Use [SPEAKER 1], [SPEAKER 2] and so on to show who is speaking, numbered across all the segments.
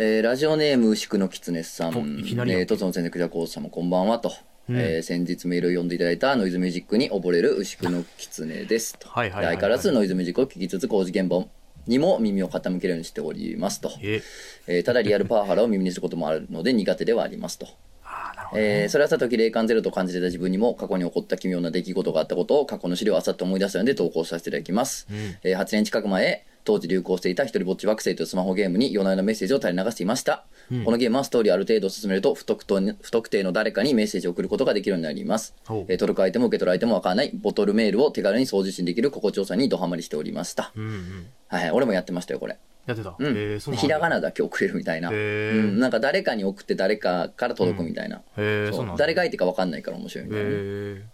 [SPEAKER 1] えーラジオネーム牛久のきつねさん、えー、とつの先生、くじゃこうさんもこんばんはと、
[SPEAKER 2] うん。
[SPEAKER 1] えー先日メールを読んでいただいたノイズミュージックに溺れる牛久のきつねですと。
[SPEAKER 2] はいはい
[SPEAKER 1] 相変わらずノイズミュージックを聴きつつ工事現場にも耳を傾けるようにしておりますと。
[SPEAKER 2] え。
[SPEAKER 1] えーただリアルパワハラを耳にすることもあるので苦手ではありますと。えーそれはさとき霊感ゼロと感じてた自分にも過去に起こった奇妙な出来事があったことを過去の資料を漁って思い出したので投稿させていただきます、
[SPEAKER 2] うん。
[SPEAKER 1] えー8年近く前当時流行していた一人ぼっち惑星というスマホゲームに夜な夜なメッセージを垂れ流していました、
[SPEAKER 2] うん。
[SPEAKER 1] このゲームはストーリーをある程度進めると不特定不特定の誰かにメッセージを送ることができるようになります。えー届く相手も受け取る相手もわからない。ボトルメールを手軽に送受信できる心地よさにドハマりしておりました、
[SPEAKER 2] うんうん。
[SPEAKER 1] はい、俺もやってましたよこれ。
[SPEAKER 2] やってた？
[SPEAKER 1] うん、
[SPEAKER 2] えー、
[SPEAKER 1] ひらがなだけ送れるみたいな、うん、なんか誰かに送って誰かから届くみたいな、
[SPEAKER 2] う。んだ。
[SPEAKER 1] 誰が相手か分かんないから面白いみたいなね、
[SPEAKER 2] え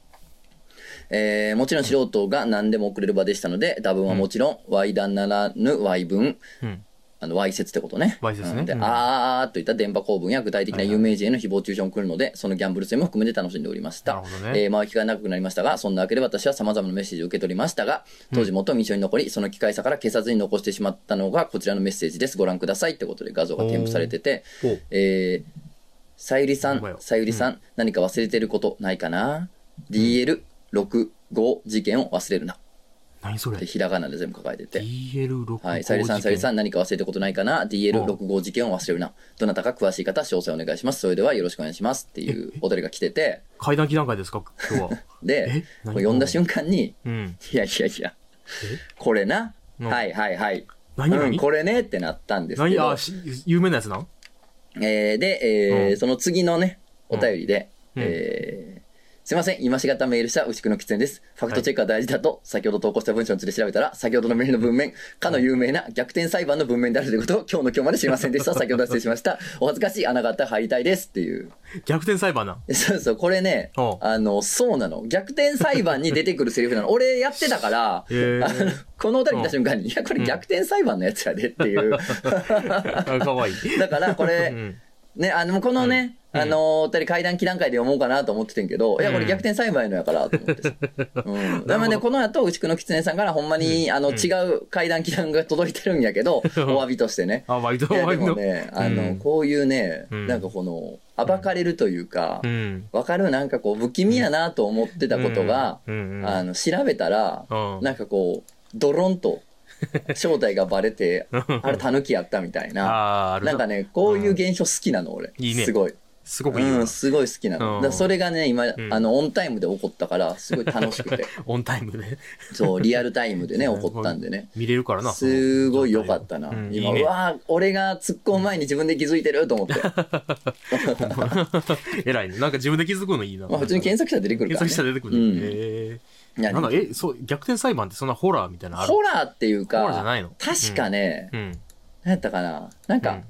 [SPEAKER 1] えーもちろん素人が何でも送れる場でしたので打分はもちろん Y 段ならぬ Y 文
[SPEAKER 2] ー、うん。
[SPEAKER 1] あの Y 説ってことね。
[SPEAKER 2] Y 説ね。
[SPEAKER 1] うんで、
[SPEAKER 2] うん。
[SPEAKER 1] あーといった電波構文や具体的な有名人への誹謗中傷も来るので、そのギャンブル性も含めて楽しんでおりました。
[SPEAKER 2] なるほどね。
[SPEAKER 1] えー、回りが長くなりましたが、そんなわけで私は様々なメッセージを受け取りましたが、当時もっと印象に残り、その機会さから消さずに残してしまったのがこちらのメッセージです。ご覧くださいってことで画像が添付されてて、えー、さゆりさ
[SPEAKER 2] ほん
[SPEAKER 1] さゆりさん、何か忘れてることないかな？?DL65 事件を忘れるな。
[SPEAKER 2] 何それ？
[SPEAKER 1] で、ひらがなで全部書かれてて。
[SPEAKER 2] ?DL6
[SPEAKER 1] はい。さゆりさん、さゆりさ
[SPEAKER 2] ん。
[SPEAKER 1] ん、何か忘れたことないかな ?DL65 事件を忘れるな。どなたか詳しい方、詳細お願いします。それではよろしくお願いします。っていうお便りが来てて、
[SPEAKER 2] 階段期段階ですか？今日は。
[SPEAKER 1] で読んだ瞬間に、
[SPEAKER 2] うん。
[SPEAKER 1] いやいやいや、これな、
[SPEAKER 2] うん
[SPEAKER 1] はいはいはい。
[SPEAKER 2] 何？何？
[SPEAKER 1] うん、これねってなったんですけど
[SPEAKER 2] 何？あ、、し有名なやつなん
[SPEAKER 1] えーで、えー
[SPEAKER 2] うん
[SPEAKER 1] その次のね、お便りで、
[SPEAKER 2] うん
[SPEAKER 1] えーすいません、今しがたメールした牛久の喫煙です。ファクトチェックは大事だと、先ほど投稿した文章について調べたら、先ほどのメールの文面、かの有名な逆転裁判の文面であるということを今日の今日まで知りませんでした。先ほどは失礼しました。お恥ずかしい穴があったら入りたいですっていう。
[SPEAKER 2] 逆転裁判なん。
[SPEAKER 1] そうそう、これねあの、そうなの。逆転裁判に出てくるセリフなの。俺やってたから、
[SPEAKER 2] へー
[SPEAKER 1] あのこのお便り見た瞬間に、いや、これ逆転裁判のやつやでっていう。
[SPEAKER 2] あかわいい。
[SPEAKER 1] だから、これ、
[SPEAKER 2] うん。
[SPEAKER 1] ね、あの、このね、
[SPEAKER 2] うん。
[SPEAKER 1] あのお二人階段期段階で読もうかなと思っててんけど、いや、これ逆転裁判のやからと思ってさ。うん。なので、この後、牛久の狐さんからほんまに、あの、違う階段期段が届いてるんやけど、お詫びとしてね。
[SPEAKER 2] あ、割と、割と。
[SPEAKER 1] もね、あの、
[SPEAKER 2] うん。
[SPEAKER 1] こういうね、
[SPEAKER 2] うん。
[SPEAKER 1] なんかこの、暴かれるというか
[SPEAKER 2] う、ん。
[SPEAKER 1] わかるなんかこう、不気味やなと思ってたことが、
[SPEAKER 2] うん。うん。うん。
[SPEAKER 1] あの、調べたら、
[SPEAKER 2] うん。
[SPEAKER 1] なんかこう、ドロンと、正体がバレて、あれ、狸やったみたいな。なんかね、こういう現象好きなの、俺。
[SPEAKER 2] いいね
[SPEAKER 1] すごい。
[SPEAKER 2] すごくいいよ
[SPEAKER 1] うん、。すごい好きなの。
[SPEAKER 2] うん
[SPEAKER 1] だそれがね、今、
[SPEAKER 2] ん
[SPEAKER 1] あの、オンタイムで起こったから、すごい楽しくて。
[SPEAKER 2] オンタイムで。
[SPEAKER 1] そう、リアルタイムでね、起こったんでね。
[SPEAKER 2] 見れるからな。
[SPEAKER 1] すごい良かったな。今、
[SPEAKER 2] うんいいうね
[SPEAKER 1] わー俺が突っ込む前に自分で気づいてると思って。
[SPEAKER 2] 偉いね。なんか自分で気づくのいいな。
[SPEAKER 1] まあ、普通に検索したら出てくるから、ね。
[SPEAKER 2] 検索したら出てくる。
[SPEAKER 1] うん
[SPEAKER 2] へ
[SPEAKER 1] いや
[SPEAKER 2] え。なんか、え、そう、逆転裁判ってそんなホラーみたいなのある？
[SPEAKER 1] ホラーっていうか、
[SPEAKER 2] ホラーじゃないの？
[SPEAKER 1] 確かね、
[SPEAKER 2] うん。
[SPEAKER 1] 何やったかな？なんか、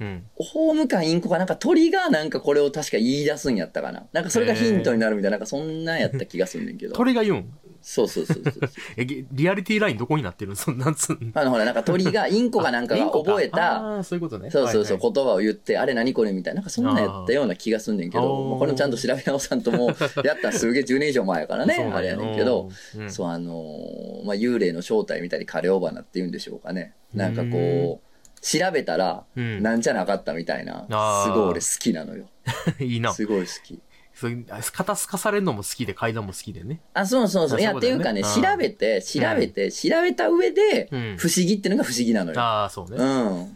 [SPEAKER 2] うん。
[SPEAKER 1] ホームかインコかなんか鳥がなんかこれを確か言い出すんやったかな？なんかそれがヒントになるみたいな、なんかそんなんやった気がすんねんけど。
[SPEAKER 2] 鳥が言うん？
[SPEAKER 1] そうそうそうそう。
[SPEAKER 2] え、げリアリティラインどこになってるん そんなんつうん
[SPEAKER 1] あのほら、なんか鳥が、インコかなんかが覚えた、
[SPEAKER 2] そういうことね。
[SPEAKER 1] そうそうそう、
[SPEAKER 2] はいはい
[SPEAKER 1] 言葉を言って、あれ何これみたいな、なんかそんなんやったような気がすんねんけ
[SPEAKER 2] あ
[SPEAKER 1] ど、
[SPEAKER 2] ー
[SPEAKER 1] まあこれもちゃんと調べ直さんとも、やったんすげえ10年以上前やからね、あれやねんけど、
[SPEAKER 2] うん
[SPEAKER 1] そう、あのーまあ、幽霊の正体見たり、カレオバナって言うんでしょうかね。なんかこう、調べたら、
[SPEAKER 2] うん
[SPEAKER 1] なんじゃなかったみたいな、
[SPEAKER 2] あー
[SPEAKER 1] すごい俺好きなのよ。
[SPEAKER 2] いいな。
[SPEAKER 1] すごい好き。
[SPEAKER 2] そういう肩すかされるのも好きで階段も好きでね。
[SPEAKER 1] あ、そうそうそう。いや、っていうかね、
[SPEAKER 2] うん
[SPEAKER 1] 調べて、調べて、調べた上で
[SPEAKER 2] うん、
[SPEAKER 1] 不思議ってのが不思議なのよ。
[SPEAKER 2] ああ、そうね。
[SPEAKER 1] うん。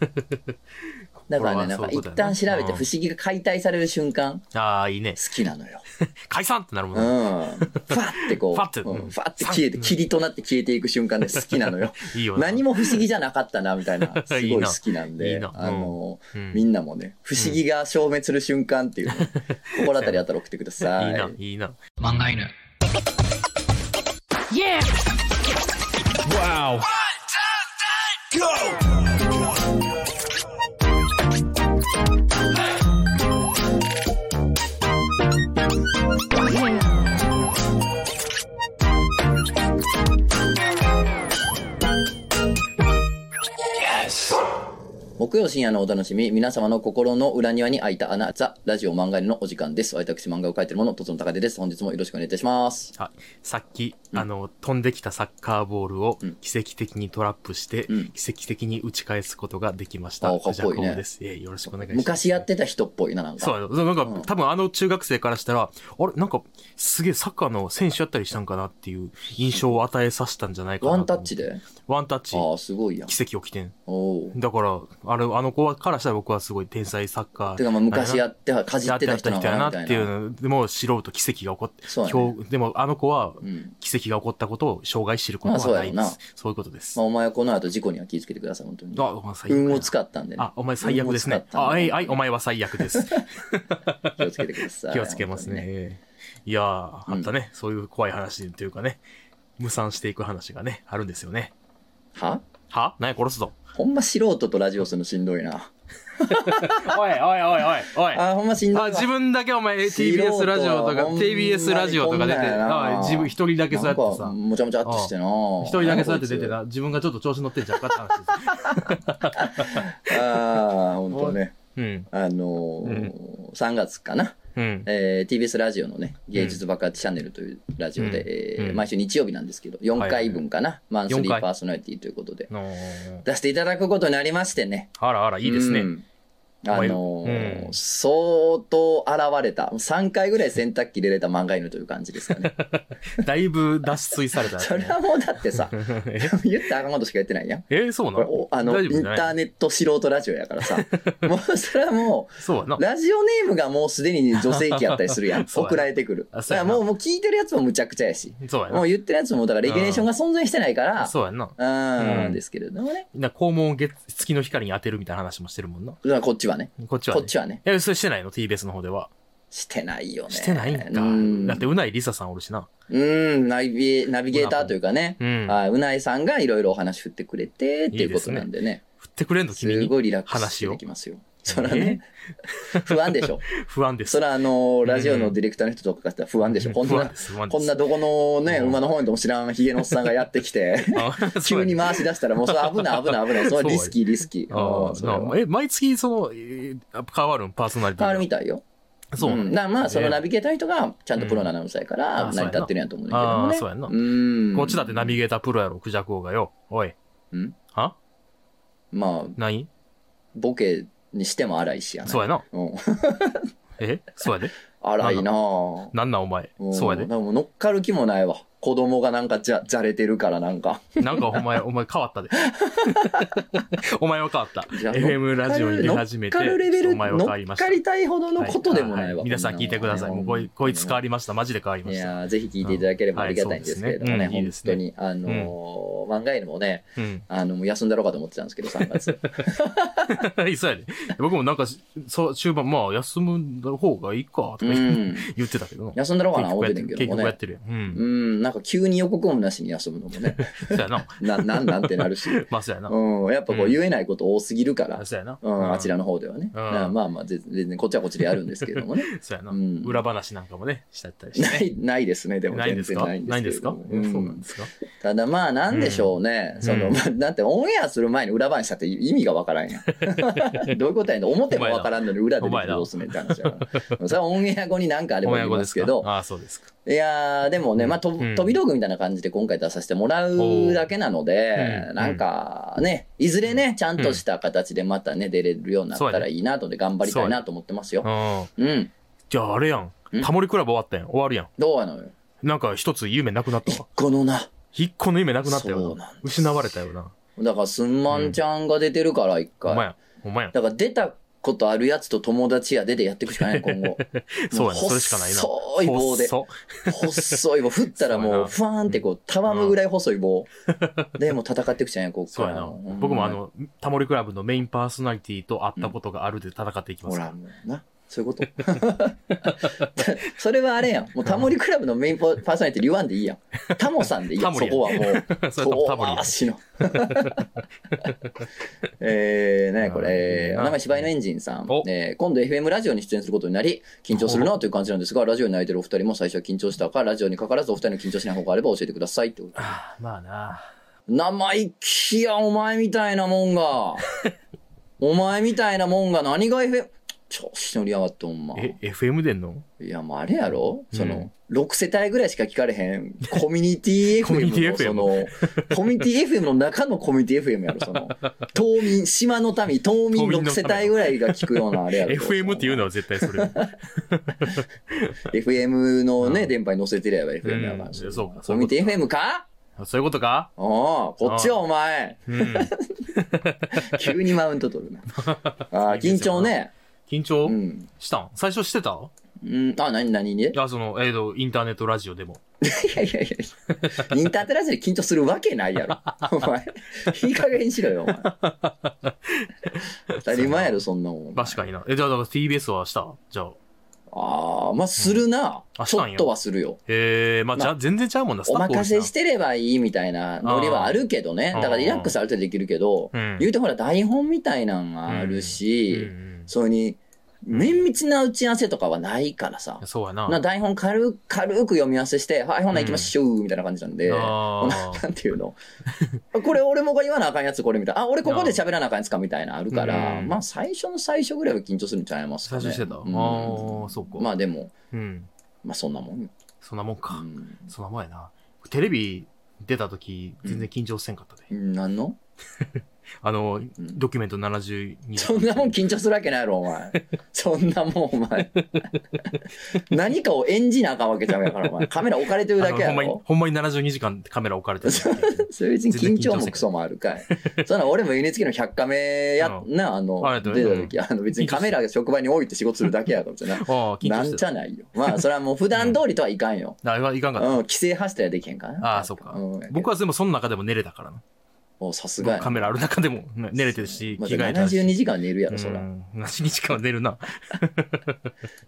[SPEAKER 1] だからね、なんか一旦
[SPEAKER 2] ね
[SPEAKER 1] 調べて不思議が解体される瞬間、
[SPEAKER 2] ああ、いいね。
[SPEAKER 1] 好きなのよ。
[SPEAKER 2] 解散ってなるも
[SPEAKER 1] うん
[SPEAKER 2] ね。
[SPEAKER 1] ん。ファってこう、
[SPEAKER 2] ファって
[SPEAKER 1] うんファって消えて、
[SPEAKER 2] うん
[SPEAKER 1] 霧となって消えていく瞬間で好きなのよ。
[SPEAKER 2] いいよな。
[SPEAKER 1] 何も不思議じゃなかったな、みたいな、すごい好きなんで、
[SPEAKER 2] な
[SPEAKER 1] あの、
[SPEAKER 2] うん
[SPEAKER 1] みんなもね、不思議が消滅する瞬間っていうの、心当たりあったら送ってください。
[SPEAKER 2] いいな、いいな。
[SPEAKER 3] 漫画犬。
[SPEAKER 4] Wow.
[SPEAKER 1] Yes! も木曜深夜のお楽しみ、皆様の心の裏庭に開いた穴、ザ・ラジオ漫画へのお時間です。私、漫画を描いている者、とつの高手です。本日もよろしくお願いいたします。
[SPEAKER 2] はい。さっき、あの、飛んできたサッカーボールを
[SPEAKER 1] うん
[SPEAKER 2] 奇跡的にトラップして、
[SPEAKER 1] うん
[SPEAKER 2] 奇跡的に打ち返すことができました。
[SPEAKER 1] あかっこいいね
[SPEAKER 2] です。ええよろしくお願いします。
[SPEAKER 1] 昔やってた人っぽいな、なんか。
[SPEAKER 2] そうなんか、
[SPEAKER 1] うん
[SPEAKER 2] 多分あの中学生からしたら、あれなんか、すげえサッカーの選手やったりしたんかなっていう印象を与えさせたんじゃないかなと
[SPEAKER 1] ワ。ンタッチで？
[SPEAKER 2] ワンタッチ。
[SPEAKER 1] ああ、すごいやん。
[SPEAKER 2] 奇跡起きてん。
[SPEAKER 1] おお。
[SPEAKER 2] だから、あれ、あの子からしたら僕はすごい天才サッカー。
[SPEAKER 1] てか、まあ、昔やっては、かじってた人なのかな、みたい
[SPEAKER 2] っていう
[SPEAKER 1] な。
[SPEAKER 2] のでも素人奇跡が起こって、
[SPEAKER 1] そうだね
[SPEAKER 2] でもあの子は
[SPEAKER 1] うん。
[SPEAKER 2] 奇跡が起こったことを生涯知ること
[SPEAKER 1] まあそう
[SPEAKER 2] はないです。
[SPEAKER 1] やろな
[SPEAKER 2] そういうことです。
[SPEAKER 1] まあ、お前はこの後事故には気をつけてください、本当に。
[SPEAKER 2] あ、お前最悪や
[SPEAKER 1] 運を使ったんでね。
[SPEAKER 2] あ、お前最悪ですね。あ、はい、はい、お前は最悪です。
[SPEAKER 1] 気をつけてください。
[SPEAKER 2] 気をつけますね。
[SPEAKER 1] 本
[SPEAKER 2] ええいやー、あったね、そういう怖い話というかね、無産していく話がね、あるんですよね。
[SPEAKER 1] は？
[SPEAKER 2] は？何や殺すぞ。
[SPEAKER 1] ほんま素人とラジオするのしんどいな。
[SPEAKER 2] おいおいおいおいおい。
[SPEAKER 1] あ、ほんましんどいわ。
[SPEAKER 2] あ、自分だけお前 TBS ラジオとか、TBS ラジオとか出て、あ自分一人だけそうやってさ、
[SPEAKER 1] もちゃもちゃっとしてな。
[SPEAKER 2] 一人だけそうやって出て
[SPEAKER 1] な。
[SPEAKER 2] な、自分がちょっと調子乗ってんじゃんかって話です。
[SPEAKER 1] ああ、ほんとね。
[SPEAKER 2] うん。
[SPEAKER 1] あのー、3月かな。
[SPEAKER 2] うん。
[SPEAKER 1] えー TBS ラジオのね、芸術爆発チャンネルというラジオで、
[SPEAKER 2] うん。うん。
[SPEAKER 1] えー毎週日曜日なんですけど、4回分かな、マンスリ
[SPEAKER 2] 4回。
[SPEAKER 1] ーパーソナリティということで、出していただくことになりましてね。
[SPEAKER 2] あらあら、いいですね。
[SPEAKER 1] うんあのー
[SPEAKER 2] うん
[SPEAKER 1] 相当現れた、3回ぐらい洗濯機入れれた漫画犬という感じですかね。
[SPEAKER 2] だいぶ脱水されたね。
[SPEAKER 1] それはもうだってさ、
[SPEAKER 2] え？
[SPEAKER 1] 言ったらあかんことしか言ってないやん。
[SPEAKER 2] え、そうなの？
[SPEAKER 1] おあの、インターネット素人ラジオやからさ、もうそれはも
[SPEAKER 2] そう。
[SPEAKER 1] ラジオネームがもうすでに女性器やったりするやん。送られてくる。だからもうもう聞いてるやつもむちゃくちゃやし、
[SPEAKER 2] そうやな。
[SPEAKER 1] もう言ってるやつも、だからレギュレーションが存在してないから、
[SPEAKER 2] そうやな。
[SPEAKER 1] うん、
[SPEAKER 2] うん
[SPEAKER 1] ですけれどもね。
[SPEAKER 2] な肛門を月月の光に当てるみたいな話もしてるもんな。
[SPEAKER 1] こっちはね。
[SPEAKER 2] こっちはね。
[SPEAKER 1] こっちはね。
[SPEAKER 2] え、それしてないの ?TBS の方では。
[SPEAKER 1] してないよね。
[SPEAKER 2] してないんか。
[SPEAKER 1] うん
[SPEAKER 2] だって、うないりささんおるしな。
[SPEAKER 1] うん、ナビナビゲーターというかね、
[SPEAKER 2] うん
[SPEAKER 1] あうないさんがいろいろお話振ってくれてっていうことなんでね、
[SPEAKER 2] 振ってくれんの君に？
[SPEAKER 1] すごいリラックスできますよ。そらね、不安でしょ？
[SPEAKER 2] 不安です。
[SPEAKER 1] そらあの、ラジオのディレクターの人とかからしたら不安でしょ？こんな。こんなどこのね、
[SPEAKER 2] うん
[SPEAKER 1] 馬の方にでも知らんヒゲのおっさんがやってきて、
[SPEAKER 2] あ
[SPEAKER 1] 急に回し出したらもうそれ危ない危ない危ない。それはリスキーリスキー。
[SPEAKER 2] え、毎月、その、えー変わるん？パーソナリティ
[SPEAKER 1] 変わる
[SPEAKER 2] が
[SPEAKER 1] みたいよ。
[SPEAKER 2] そうなん
[SPEAKER 1] ん、だまあ、その
[SPEAKER 2] ね
[SPEAKER 1] ナビゲーターの人がちゃんとプロなアナウンサーやから
[SPEAKER 2] うん
[SPEAKER 1] 成り立ってるんやと思うんだけどもね。
[SPEAKER 2] あそうやんな
[SPEAKER 1] うん。
[SPEAKER 2] こっちだってナビゲータープロやろ、クジャク王がよ。おい。
[SPEAKER 1] うん
[SPEAKER 2] は？
[SPEAKER 1] まあ、
[SPEAKER 2] 何
[SPEAKER 1] ボケにしても荒いしやな。
[SPEAKER 2] そうやな。
[SPEAKER 1] うん。
[SPEAKER 2] え？そうやで。
[SPEAKER 1] 荒いなぁ。
[SPEAKER 2] なんなん？お前？
[SPEAKER 1] ん
[SPEAKER 2] そうやで
[SPEAKER 1] なん。かもう乗っかる気もないわ。子供がなんかじゃ、じゃれてるからなんか。
[SPEAKER 2] なんかお前、お前変わったで。お前は変わった。FM ラジオに出始めて、
[SPEAKER 1] 乗っかるレベル、
[SPEAKER 2] お前は
[SPEAKER 1] 乗っ
[SPEAKER 2] 変わりました。
[SPEAKER 1] かりたいほどのことでもないわ。
[SPEAKER 2] は皆さん聞いてください。もうこいこいつ変わりました。マジで変わりました。
[SPEAKER 1] いやーぜひ聞いていただければありがたいんですけれどもね、
[SPEAKER 2] はいそうんいい
[SPEAKER 1] 本
[SPEAKER 2] ですね
[SPEAKER 1] 当に、あのー漫画犬もね、
[SPEAKER 2] うん。
[SPEAKER 1] あの、休んだろうかと思ってたんですけど、3月。
[SPEAKER 2] そうやで。僕もなんか、そう、終盤、まあ、休む方がいいか、とか
[SPEAKER 1] う
[SPEAKER 2] 言ってたけどな。
[SPEAKER 1] 休んだろうかな、
[SPEAKER 2] 結
[SPEAKER 1] 思っ
[SPEAKER 2] てる。結
[SPEAKER 1] ててんけどもね。
[SPEAKER 2] 局やってるよ。う。
[SPEAKER 1] うんん、なんか急に予告もなしに休むのもね、
[SPEAKER 2] そうやな。
[SPEAKER 1] な、なんなんてなるし。
[SPEAKER 2] まあ、そうやな。
[SPEAKER 1] うん、やっぱこう
[SPEAKER 2] うん
[SPEAKER 1] 言えないこと多すぎるから、
[SPEAKER 2] そうやな。
[SPEAKER 1] うん、あちらの方ではね。まあまあ、全全然こっちはこっちでやるんですけれどもね。
[SPEAKER 2] そうやな。
[SPEAKER 1] うん
[SPEAKER 2] 裏話なんかもね、したったりしてね。
[SPEAKER 1] ない、ないですね、でも
[SPEAKER 2] ないんです
[SPEAKER 1] ないん
[SPEAKER 2] ですかそう
[SPEAKER 1] うん
[SPEAKER 2] なんですか？
[SPEAKER 1] ただまあ、なんでしょうね。その、
[SPEAKER 2] うん
[SPEAKER 1] まあ だってオンエアする前に裏話したって意味がわからんやん。どういうことやねん。表もわからんのに裏でどうすんねんって話や。それはオンエア後になんかあれば言い
[SPEAKER 2] ですか
[SPEAKER 1] ますけど、
[SPEAKER 2] ああ、そうですか。
[SPEAKER 1] いやー、でもね、まあ、と
[SPEAKER 2] うん
[SPEAKER 1] 飛び道具みたいな感じで今回出させてもらうだけなので、
[SPEAKER 2] うん
[SPEAKER 1] なんかね、いずれね、ちゃんとした形でまたね、出れるようになったらいいなとで頑張りたいなと思ってますよ。
[SPEAKER 2] うん。
[SPEAKER 1] うん。
[SPEAKER 2] じゃあ、あれやん
[SPEAKER 1] ん。
[SPEAKER 2] タモリクラブ終わったやん。終わるやん。
[SPEAKER 1] どうやのよ。
[SPEAKER 2] なんか一つ夢なくなった
[SPEAKER 1] 一
[SPEAKER 2] わ。
[SPEAKER 1] 個のな。
[SPEAKER 2] 一個の夢なくなったよな失われたよな。
[SPEAKER 1] だから、すんまんちゃんが出てるから、一回。
[SPEAKER 2] ほんまや。ほんまや。
[SPEAKER 1] だから、出たことあるやつと友達やででやっていくしかない、今後。
[SPEAKER 2] そうやな。
[SPEAKER 1] も
[SPEAKER 2] それしかないな。
[SPEAKER 1] 細い棒で。
[SPEAKER 2] 細
[SPEAKER 1] 細い棒。振ったらもう、ふわーんってこう、たわむぐらい細い棒。で、もう戦っていくしかない、こっから。
[SPEAKER 2] そうやな
[SPEAKER 1] ほんま。
[SPEAKER 2] 僕もあの、タモリクラブのメインパーソナリティと会ったことがあるで戦っていきま
[SPEAKER 1] ほら、
[SPEAKER 2] すか
[SPEAKER 1] もうな。そういうこと それはあれやん。もうタモリクラブのメインパーソナリティ言わんでいいやん。タモさんでいいやん。そこはもう。
[SPEAKER 2] ら。それ多分タモリや。
[SPEAKER 1] 足の。えー、ねこれ、お名前柴犬エンジンさん
[SPEAKER 2] お。
[SPEAKER 1] えー今度 FM ラジオに出演することになり、緊張するなという感じなんですが、ラジオに泣いてるお二人も最初は緊張したか、ラジオにかからずお二人の緊張しない方があれば教えてくださいってこと。
[SPEAKER 2] あーまあな。
[SPEAKER 1] 生意気や、お前みたいなもんが。お前みたいなもんが何が FM、調子乗りやがってほんま。
[SPEAKER 2] え、FM でんの？
[SPEAKER 1] いや、もうあれやろ、
[SPEAKER 2] うん
[SPEAKER 1] その、6世帯ぐらいしか聞かれへん、コミュニティ
[SPEAKER 2] コミュニテ
[SPEAKER 1] FM
[SPEAKER 2] ィ
[SPEAKER 1] の、その、コミュニティ FM の中のコミュニティ FM やろ、その、島民、島の民、島民6世帯ぐらいが聞くようなあれやろ。
[SPEAKER 2] FM っていうのは絶対それ。
[SPEAKER 1] FM のね、
[SPEAKER 2] うん
[SPEAKER 1] 電波に乗せてりゃば FM やから。
[SPEAKER 2] うんそうか
[SPEAKER 1] コミュニティ FM か？
[SPEAKER 2] そういうことか？
[SPEAKER 1] おおこっちはお前。
[SPEAKER 2] うん。
[SPEAKER 1] 急にマウント取るな。あー緊張ね。
[SPEAKER 2] 緊張
[SPEAKER 1] うん。
[SPEAKER 2] したん？最初してた？
[SPEAKER 1] うん、あ、なになにね
[SPEAKER 2] いや、その、えーと、インターネットラジオでも。
[SPEAKER 1] いやいやいや、インターテラスで緊張するわけないやろ。お前、いい加減にしろよ、お前。当たり前やろ、そんなもん。
[SPEAKER 2] 確かにな。え、じゃあ、TBS はした？じゃあ。
[SPEAKER 1] ああ、まあ、するな。
[SPEAKER 2] あしたんや
[SPEAKER 1] ちょっとはするよ。
[SPEAKER 2] えー、まあ、
[SPEAKER 1] まあ
[SPEAKER 2] じゃあ全然ちゃうもんな、ス
[SPEAKER 1] お任せしてればいいみたいなノリはあるけどね。だからリラックスある程度できるけど、
[SPEAKER 2] うん
[SPEAKER 1] 言うてほら台本みたいなんがあるし、
[SPEAKER 2] うんうん
[SPEAKER 1] それに、綿密な打ち合わせとかはないからさ。
[SPEAKER 2] そうやな。
[SPEAKER 1] な台本軽く軽く読み合わせして、はい、ほな行きましょう、みたいな感じなんで、
[SPEAKER 2] あー
[SPEAKER 1] なんていうのこれ俺も言わなあかんやつこれみたいな。あ、俺ここで喋らなあかんやつかみたいなあるから、
[SPEAKER 2] うん
[SPEAKER 1] まあ最初の最初ぐらいは緊張するんちゃいますかね。
[SPEAKER 2] 最初してた。あ
[SPEAKER 1] うん
[SPEAKER 2] あ、そうか。
[SPEAKER 1] まあでも、
[SPEAKER 2] うん。
[SPEAKER 1] まあそんなもんよ。
[SPEAKER 2] そんなもん
[SPEAKER 1] う
[SPEAKER 2] か。
[SPEAKER 1] ん
[SPEAKER 2] そんなもんやな。テレビ出た時、全然緊張せんかったで。
[SPEAKER 1] なんの？
[SPEAKER 2] あの、
[SPEAKER 1] ん
[SPEAKER 2] ドキュメント72
[SPEAKER 1] そんなもん緊張するわけないやろ、お前。そんなもん、お前。何かを演じなあかんわけちゃうやから、お前。カメラ置かれてるだけや
[SPEAKER 2] あのほんまに
[SPEAKER 1] ろ。、
[SPEAKER 2] ほんまに72時間カメラ置かれてる。
[SPEAKER 1] それ別に緊張もクソもあるかい。そんな俺も NHK の100カメや、
[SPEAKER 2] う
[SPEAKER 1] な、あの出た時、あの別にカメラが職場に置いて仕事するだけやから、な。ん。ちゃないよ。まあ、それはもう普段通りとはいかんよ。
[SPEAKER 2] あ、いかんかった。
[SPEAKER 1] うん、規制発したらできへんからな。
[SPEAKER 2] ああ、そうか
[SPEAKER 1] ん。
[SPEAKER 2] 僕はでもその中でも寝れたからな。
[SPEAKER 1] おさすが。
[SPEAKER 2] カメラある中でもね寝れてるし、
[SPEAKER 1] まあ、
[SPEAKER 2] 着替えたし。
[SPEAKER 1] 72時間寝るやろ、そら。
[SPEAKER 2] うん。72時間は寝るな。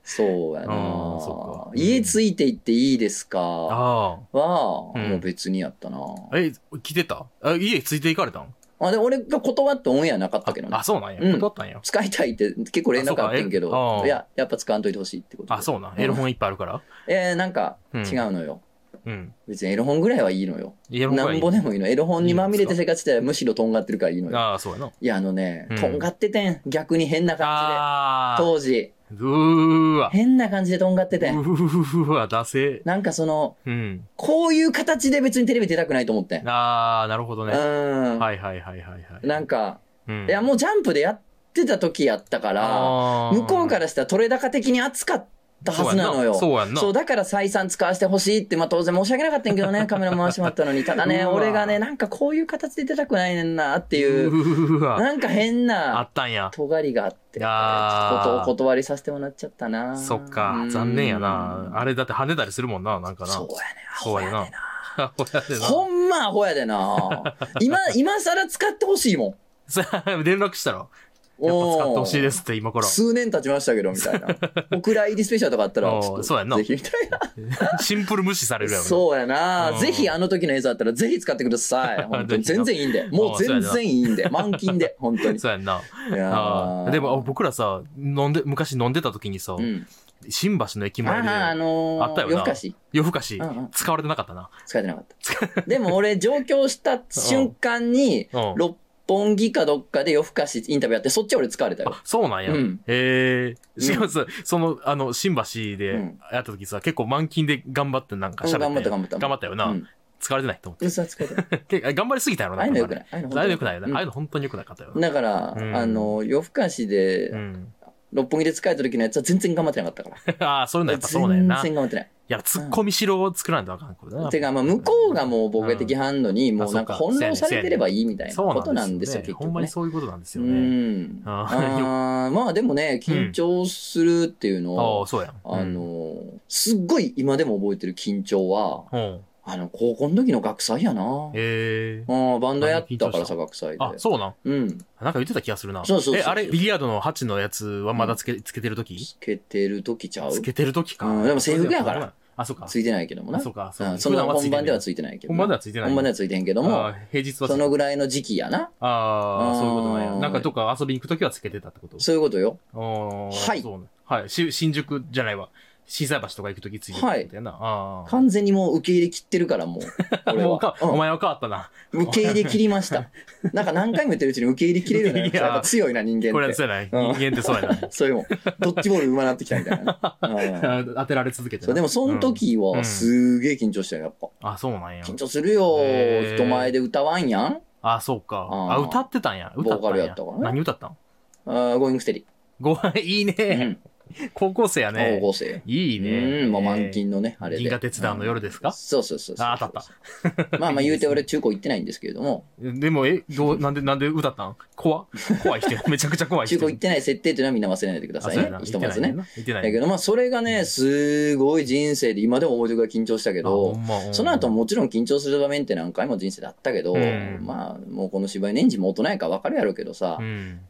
[SPEAKER 1] そうやな
[SPEAKER 2] そっか
[SPEAKER 1] 家ついて行っていいですか？
[SPEAKER 2] あ
[SPEAKER 1] は、
[SPEAKER 2] うん
[SPEAKER 1] もう別にやったな
[SPEAKER 2] あ。え、来てた？あ家ついて行かれたん？
[SPEAKER 1] あ、で、俺が断ってオンエアなかったけどね
[SPEAKER 2] あ、。そうなんや。
[SPEAKER 1] うん
[SPEAKER 2] 断ったんや。
[SPEAKER 1] 使いたいって結構連絡あってんけど、
[SPEAKER 2] ー
[SPEAKER 1] いや、やっぱ使わんといてほしいってことで。
[SPEAKER 2] あ、そうなん。エロ本いっぱいあるから？
[SPEAKER 1] えー、なんか、
[SPEAKER 2] うん
[SPEAKER 1] 違うのよ。
[SPEAKER 2] うん。
[SPEAKER 1] 別にエロ本ぐらいはいいのよ。
[SPEAKER 2] エロ本がいい
[SPEAKER 1] なんぼでもいいの。エロ本にまみれて生活してたらむしろとんがってるからいいのよ。
[SPEAKER 2] ああ、そうやな。
[SPEAKER 1] いや、あのね
[SPEAKER 2] うん、
[SPEAKER 1] とんがっててん。逆に変な感。じで。当時。
[SPEAKER 2] うーわ。
[SPEAKER 1] 変な感じでとんがって
[SPEAKER 2] う
[SPEAKER 1] てん。
[SPEAKER 2] ーわ、ダセ
[SPEAKER 1] なんかその、
[SPEAKER 2] うん。
[SPEAKER 1] こういう形で別にテレビ出たくないと思ってん。
[SPEAKER 2] ああ、なるほど
[SPEAKER 1] う
[SPEAKER 2] ね。
[SPEAKER 1] ん。
[SPEAKER 2] はいはいはいはいはい。
[SPEAKER 1] なんか、
[SPEAKER 2] うん、
[SPEAKER 1] いや、もうジャンプでやってた時やったから、向こうからしたら取れ高的に熱かったはずなのよ。
[SPEAKER 2] そうやんな。
[SPEAKER 1] そう、だから再三使わせてほしいって、まあ当然申し訳なかったんやけどね、カメラ回してもらったのに。ただね、俺がね、なんかこういう形で出たくないねんなっていう、
[SPEAKER 2] う。
[SPEAKER 1] なんか変
[SPEAKER 2] あ
[SPEAKER 1] な
[SPEAKER 2] ったんや。
[SPEAKER 1] 尖りがあって、
[SPEAKER 2] あー
[SPEAKER 1] ことお断りさせてもらっちゃったな。
[SPEAKER 2] そっか
[SPEAKER 1] う。ん
[SPEAKER 2] 残念やな。あれだって跳ねたりするもんな、なんかな。
[SPEAKER 1] そうやね、ア
[SPEAKER 2] そうや
[SPEAKER 1] ねな。
[SPEAKER 2] ほやでな。
[SPEAKER 1] ほんまアホやでな。今、今更使ってほしいもん。
[SPEAKER 2] さ 連絡したら、やっぱ使ってほしいですって今から。
[SPEAKER 1] 数年経ちましたけど、みたいな。お蔵入りスペシャルとかあったら、
[SPEAKER 2] そうやんな
[SPEAKER 1] ぜひみたいな。
[SPEAKER 2] シンプル無視されるやろな。
[SPEAKER 1] そうやな
[SPEAKER 2] うん
[SPEAKER 1] ぜひあの時の映像あったら、ぜひ使ってください。本当に。全然いいんで。もう全然いいんで。満勤で。本当に。
[SPEAKER 2] そうやんな。
[SPEAKER 1] いや
[SPEAKER 2] でも僕らさ、飲んで、昔飲んでた時にさ、
[SPEAKER 1] うん。
[SPEAKER 2] 新橋の駅前で、
[SPEAKER 1] ああ、あのー、
[SPEAKER 2] あったよな
[SPEAKER 1] 夜更かし
[SPEAKER 2] 夜更かし使われてなかったな。
[SPEAKER 1] 使えてなかった。でも俺上京した瞬間に、
[SPEAKER 2] うん
[SPEAKER 1] 六本木かどっかで夜更かしインタビューやって、そっち俺使われたよ。
[SPEAKER 2] あ、そうなんや。
[SPEAKER 1] うん
[SPEAKER 2] へえ。しかもさ、その、あの、新橋で
[SPEAKER 1] うん
[SPEAKER 2] やった時さ、結構満勤で頑張ってなんか喋って。
[SPEAKER 1] うん頑張った頑張った
[SPEAKER 2] 頑張ったよな。
[SPEAKER 1] うん。
[SPEAKER 2] 使われてないと思って。
[SPEAKER 1] 嘘は使えて
[SPEAKER 2] 頑張りすぎたやろな。
[SPEAKER 1] ああいうのよくない。ああいうの
[SPEAKER 2] ああいうのよくないよな。
[SPEAKER 1] うん
[SPEAKER 2] ああいうの本当によくなかったよな。
[SPEAKER 1] だから、
[SPEAKER 2] うん
[SPEAKER 1] あの、夜更かしで
[SPEAKER 2] う、ん。
[SPEAKER 1] 六本木で使えた時のやつは全然頑張ってなかったから。
[SPEAKER 2] ああ、そういうのやっぱそうだよ
[SPEAKER 1] 全然頑張ってない。
[SPEAKER 2] や、ツッコミしろを作らないとあかん、これな。
[SPEAKER 1] てか、まあ、向こうがもうボケ的反応に、もうなんか翻弄されてればいいみたいなことなんですよ、
[SPEAKER 2] ね
[SPEAKER 1] 結
[SPEAKER 2] ほんまに
[SPEAKER 1] 局ね。
[SPEAKER 2] そういうことなんです
[SPEAKER 1] う
[SPEAKER 2] よね。
[SPEAKER 1] ん。
[SPEAKER 2] あ
[SPEAKER 1] まあでもね、緊張するっていうの
[SPEAKER 2] ああ、
[SPEAKER 1] を、
[SPEAKER 2] そうやん。
[SPEAKER 1] あの、すっごい今でも覚えてる緊張は、
[SPEAKER 2] うん。
[SPEAKER 1] あの、高校の時の学祭やな。
[SPEAKER 2] へえ。
[SPEAKER 1] ああバンドやったからさ、
[SPEAKER 2] 何
[SPEAKER 1] 学祭で。
[SPEAKER 2] あ、そうなん
[SPEAKER 1] うん。
[SPEAKER 2] なんか言ってた気がするな。
[SPEAKER 1] そうそうそうそう
[SPEAKER 2] え、あれ、ビリヤードの8のやつはまだつけ、つけてる時？
[SPEAKER 1] つけてる時ちゃう？
[SPEAKER 2] つけてる時か。
[SPEAKER 1] うんでも制服やから。
[SPEAKER 2] あ、そうか。
[SPEAKER 1] ついてないけどもな。
[SPEAKER 2] あそうかそうか
[SPEAKER 1] んその本番ではついてないけどな。
[SPEAKER 2] 本番ではついてない。
[SPEAKER 1] 本番ではついてへんけども
[SPEAKER 2] あ、平日は
[SPEAKER 1] そのぐらいの時期やな。
[SPEAKER 2] ああ、そういうことなんや。
[SPEAKER 1] うん
[SPEAKER 2] なんかどっか遊びに行くときはつけてたってこと？
[SPEAKER 1] そういうことよ。
[SPEAKER 2] は
[SPEAKER 1] はい。
[SPEAKER 2] はい。し新宿じゃないわ。心斎橋とか行くときついてるってやな。ああ。
[SPEAKER 1] 完全にもう受け入れ切ってるから、もう。俺は。うん
[SPEAKER 2] お前は変わったな。
[SPEAKER 1] 受け入れ切りました。なんか何回も言ってるうちに受け入れ切れるようにな
[SPEAKER 2] や
[SPEAKER 1] やっぱ強いな、人間って。
[SPEAKER 2] これはそうやない。
[SPEAKER 1] うん
[SPEAKER 2] 人間ってそうやな。
[SPEAKER 1] そういうもん。ドッジボール上手くなってきたみたいな。うん
[SPEAKER 2] 当てられ続けてな
[SPEAKER 1] そう、でもその時
[SPEAKER 2] うん
[SPEAKER 1] はすげえ緊張したよ、やっぱ。
[SPEAKER 2] あ、そうなんや。
[SPEAKER 1] 緊張するよ人前で歌わんやん
[SPEAKER 2] あ、そうか。
[SPEAKER 1] あ
[SPEAKER 2] あ、歌ってたんや。歌ったん
[SPEAKER 1] ボーカルやったからね
[SPEAKER 2] 何歌ったん？
[SPEAKER 1] あーゴーイングステデ
[SPEAKER 2] ごいい
[SPEAKER 1] ィ。う
[SPEAKER 2] ね。
[SPEAKER 1] ん。
[SPEAKER 2] 高校生やね
[SPEAKER 1] 高。校生。
[SPEAKER 2] いいね。
[SPEAKER 1] うん、もう満金のね、あれで。
[SPEAKER 2] 銀河鉄道の夜ですか？
[SPEAKER 1] うんそうそうそうそう。
[SPEAKER 2] あ当た
[SPEAKER 1] った。まあまあ言うて俺中高行ってないんですけれども、
[SPEAKER 2] でも、え、どう、なんで、なんで歌ったん？怖怖い人や。めちゃくちゃ怖い人や。
[SPEAKER 1] 中高行ってない設定っていうのはみんな忘れないでくだ
[SPEAKER 2] あ、
[SPEAKER 1] さいね。ひとまずね。
[SPEAKER 2] 言ってない
[SPEAKER 1] だけどまあそれがね、すごい人生で今でも覚えてるぐらい緊張したけど、
[SPEAKER 2] ど
[SPEAKER 1] その後ももちろん緊張する場面って何回も人生であったけど、
[SPEAKER 2] うん
[SPEAKER 1] まあもうこの芝居年次も大人やから分かるやろうけどさ、
[SPEAKER 2] うん。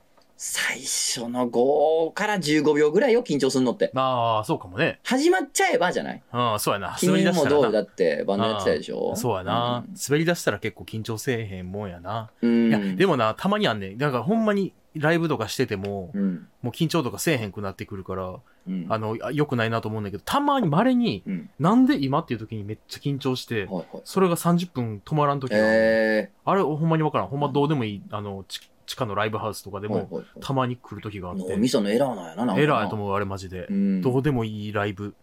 [SPEAKER 1] 最初の5から15秒ぐらいよ緊張するのって。
[SPEAKER 2] ああ、そうかもね。
[SPEAKER 1] 始まっちゃえばじゃない？
[SPEAKER 2] ああ、そうやな。滑り
[SPEAKER 1] 君
[SPEAKER 2] 出したらな。
[SPEAKER 1] もどうだってバンドやってたでしょ？
[SPEAKER 2] そうやな。滑り出したら結構緊張せえへんもんやな。
[SPEAKER 1] うん。
[SPEAKER 2] いや、でもな、たまにあんねん。だからほんまにライブとかしてても、
[SPEAKER 1] うん。
[SPEAKER 2] もう緊張とかせえへんくなってくるから、
[SPEAKER 1] うん。
[SPEAKER 2] あの、あ良くないなと思うんだけど、たまに稀に、
[SPEAKER 1] うん。
[SPEAKER 2] なんで今っていう時にめっちゃ緊張して、
[SPEAKER 1] はいはい。
[SPEAKER 2] それが30分止まらん時がある
[SPEAKER 1] え
[SPEAKER 2] あれ、ほんまにわからん。ほんまどうでもいい、あの、ち地下のライブハウスとかで
[SPEAKER 1] ー。はい
[SPEAKER 2] も、
[SPEAKER 1] はい
[SPEAKER 2] たまに来る時があって
[SPEAKER 1] 脳、みそのエラーなんやな、なんかな
[SPEAKER 2] エラーやと思う、あれマジで
[SPEAKER 1] う。ん。
[SPEAKER 2] どうでもいいライブ、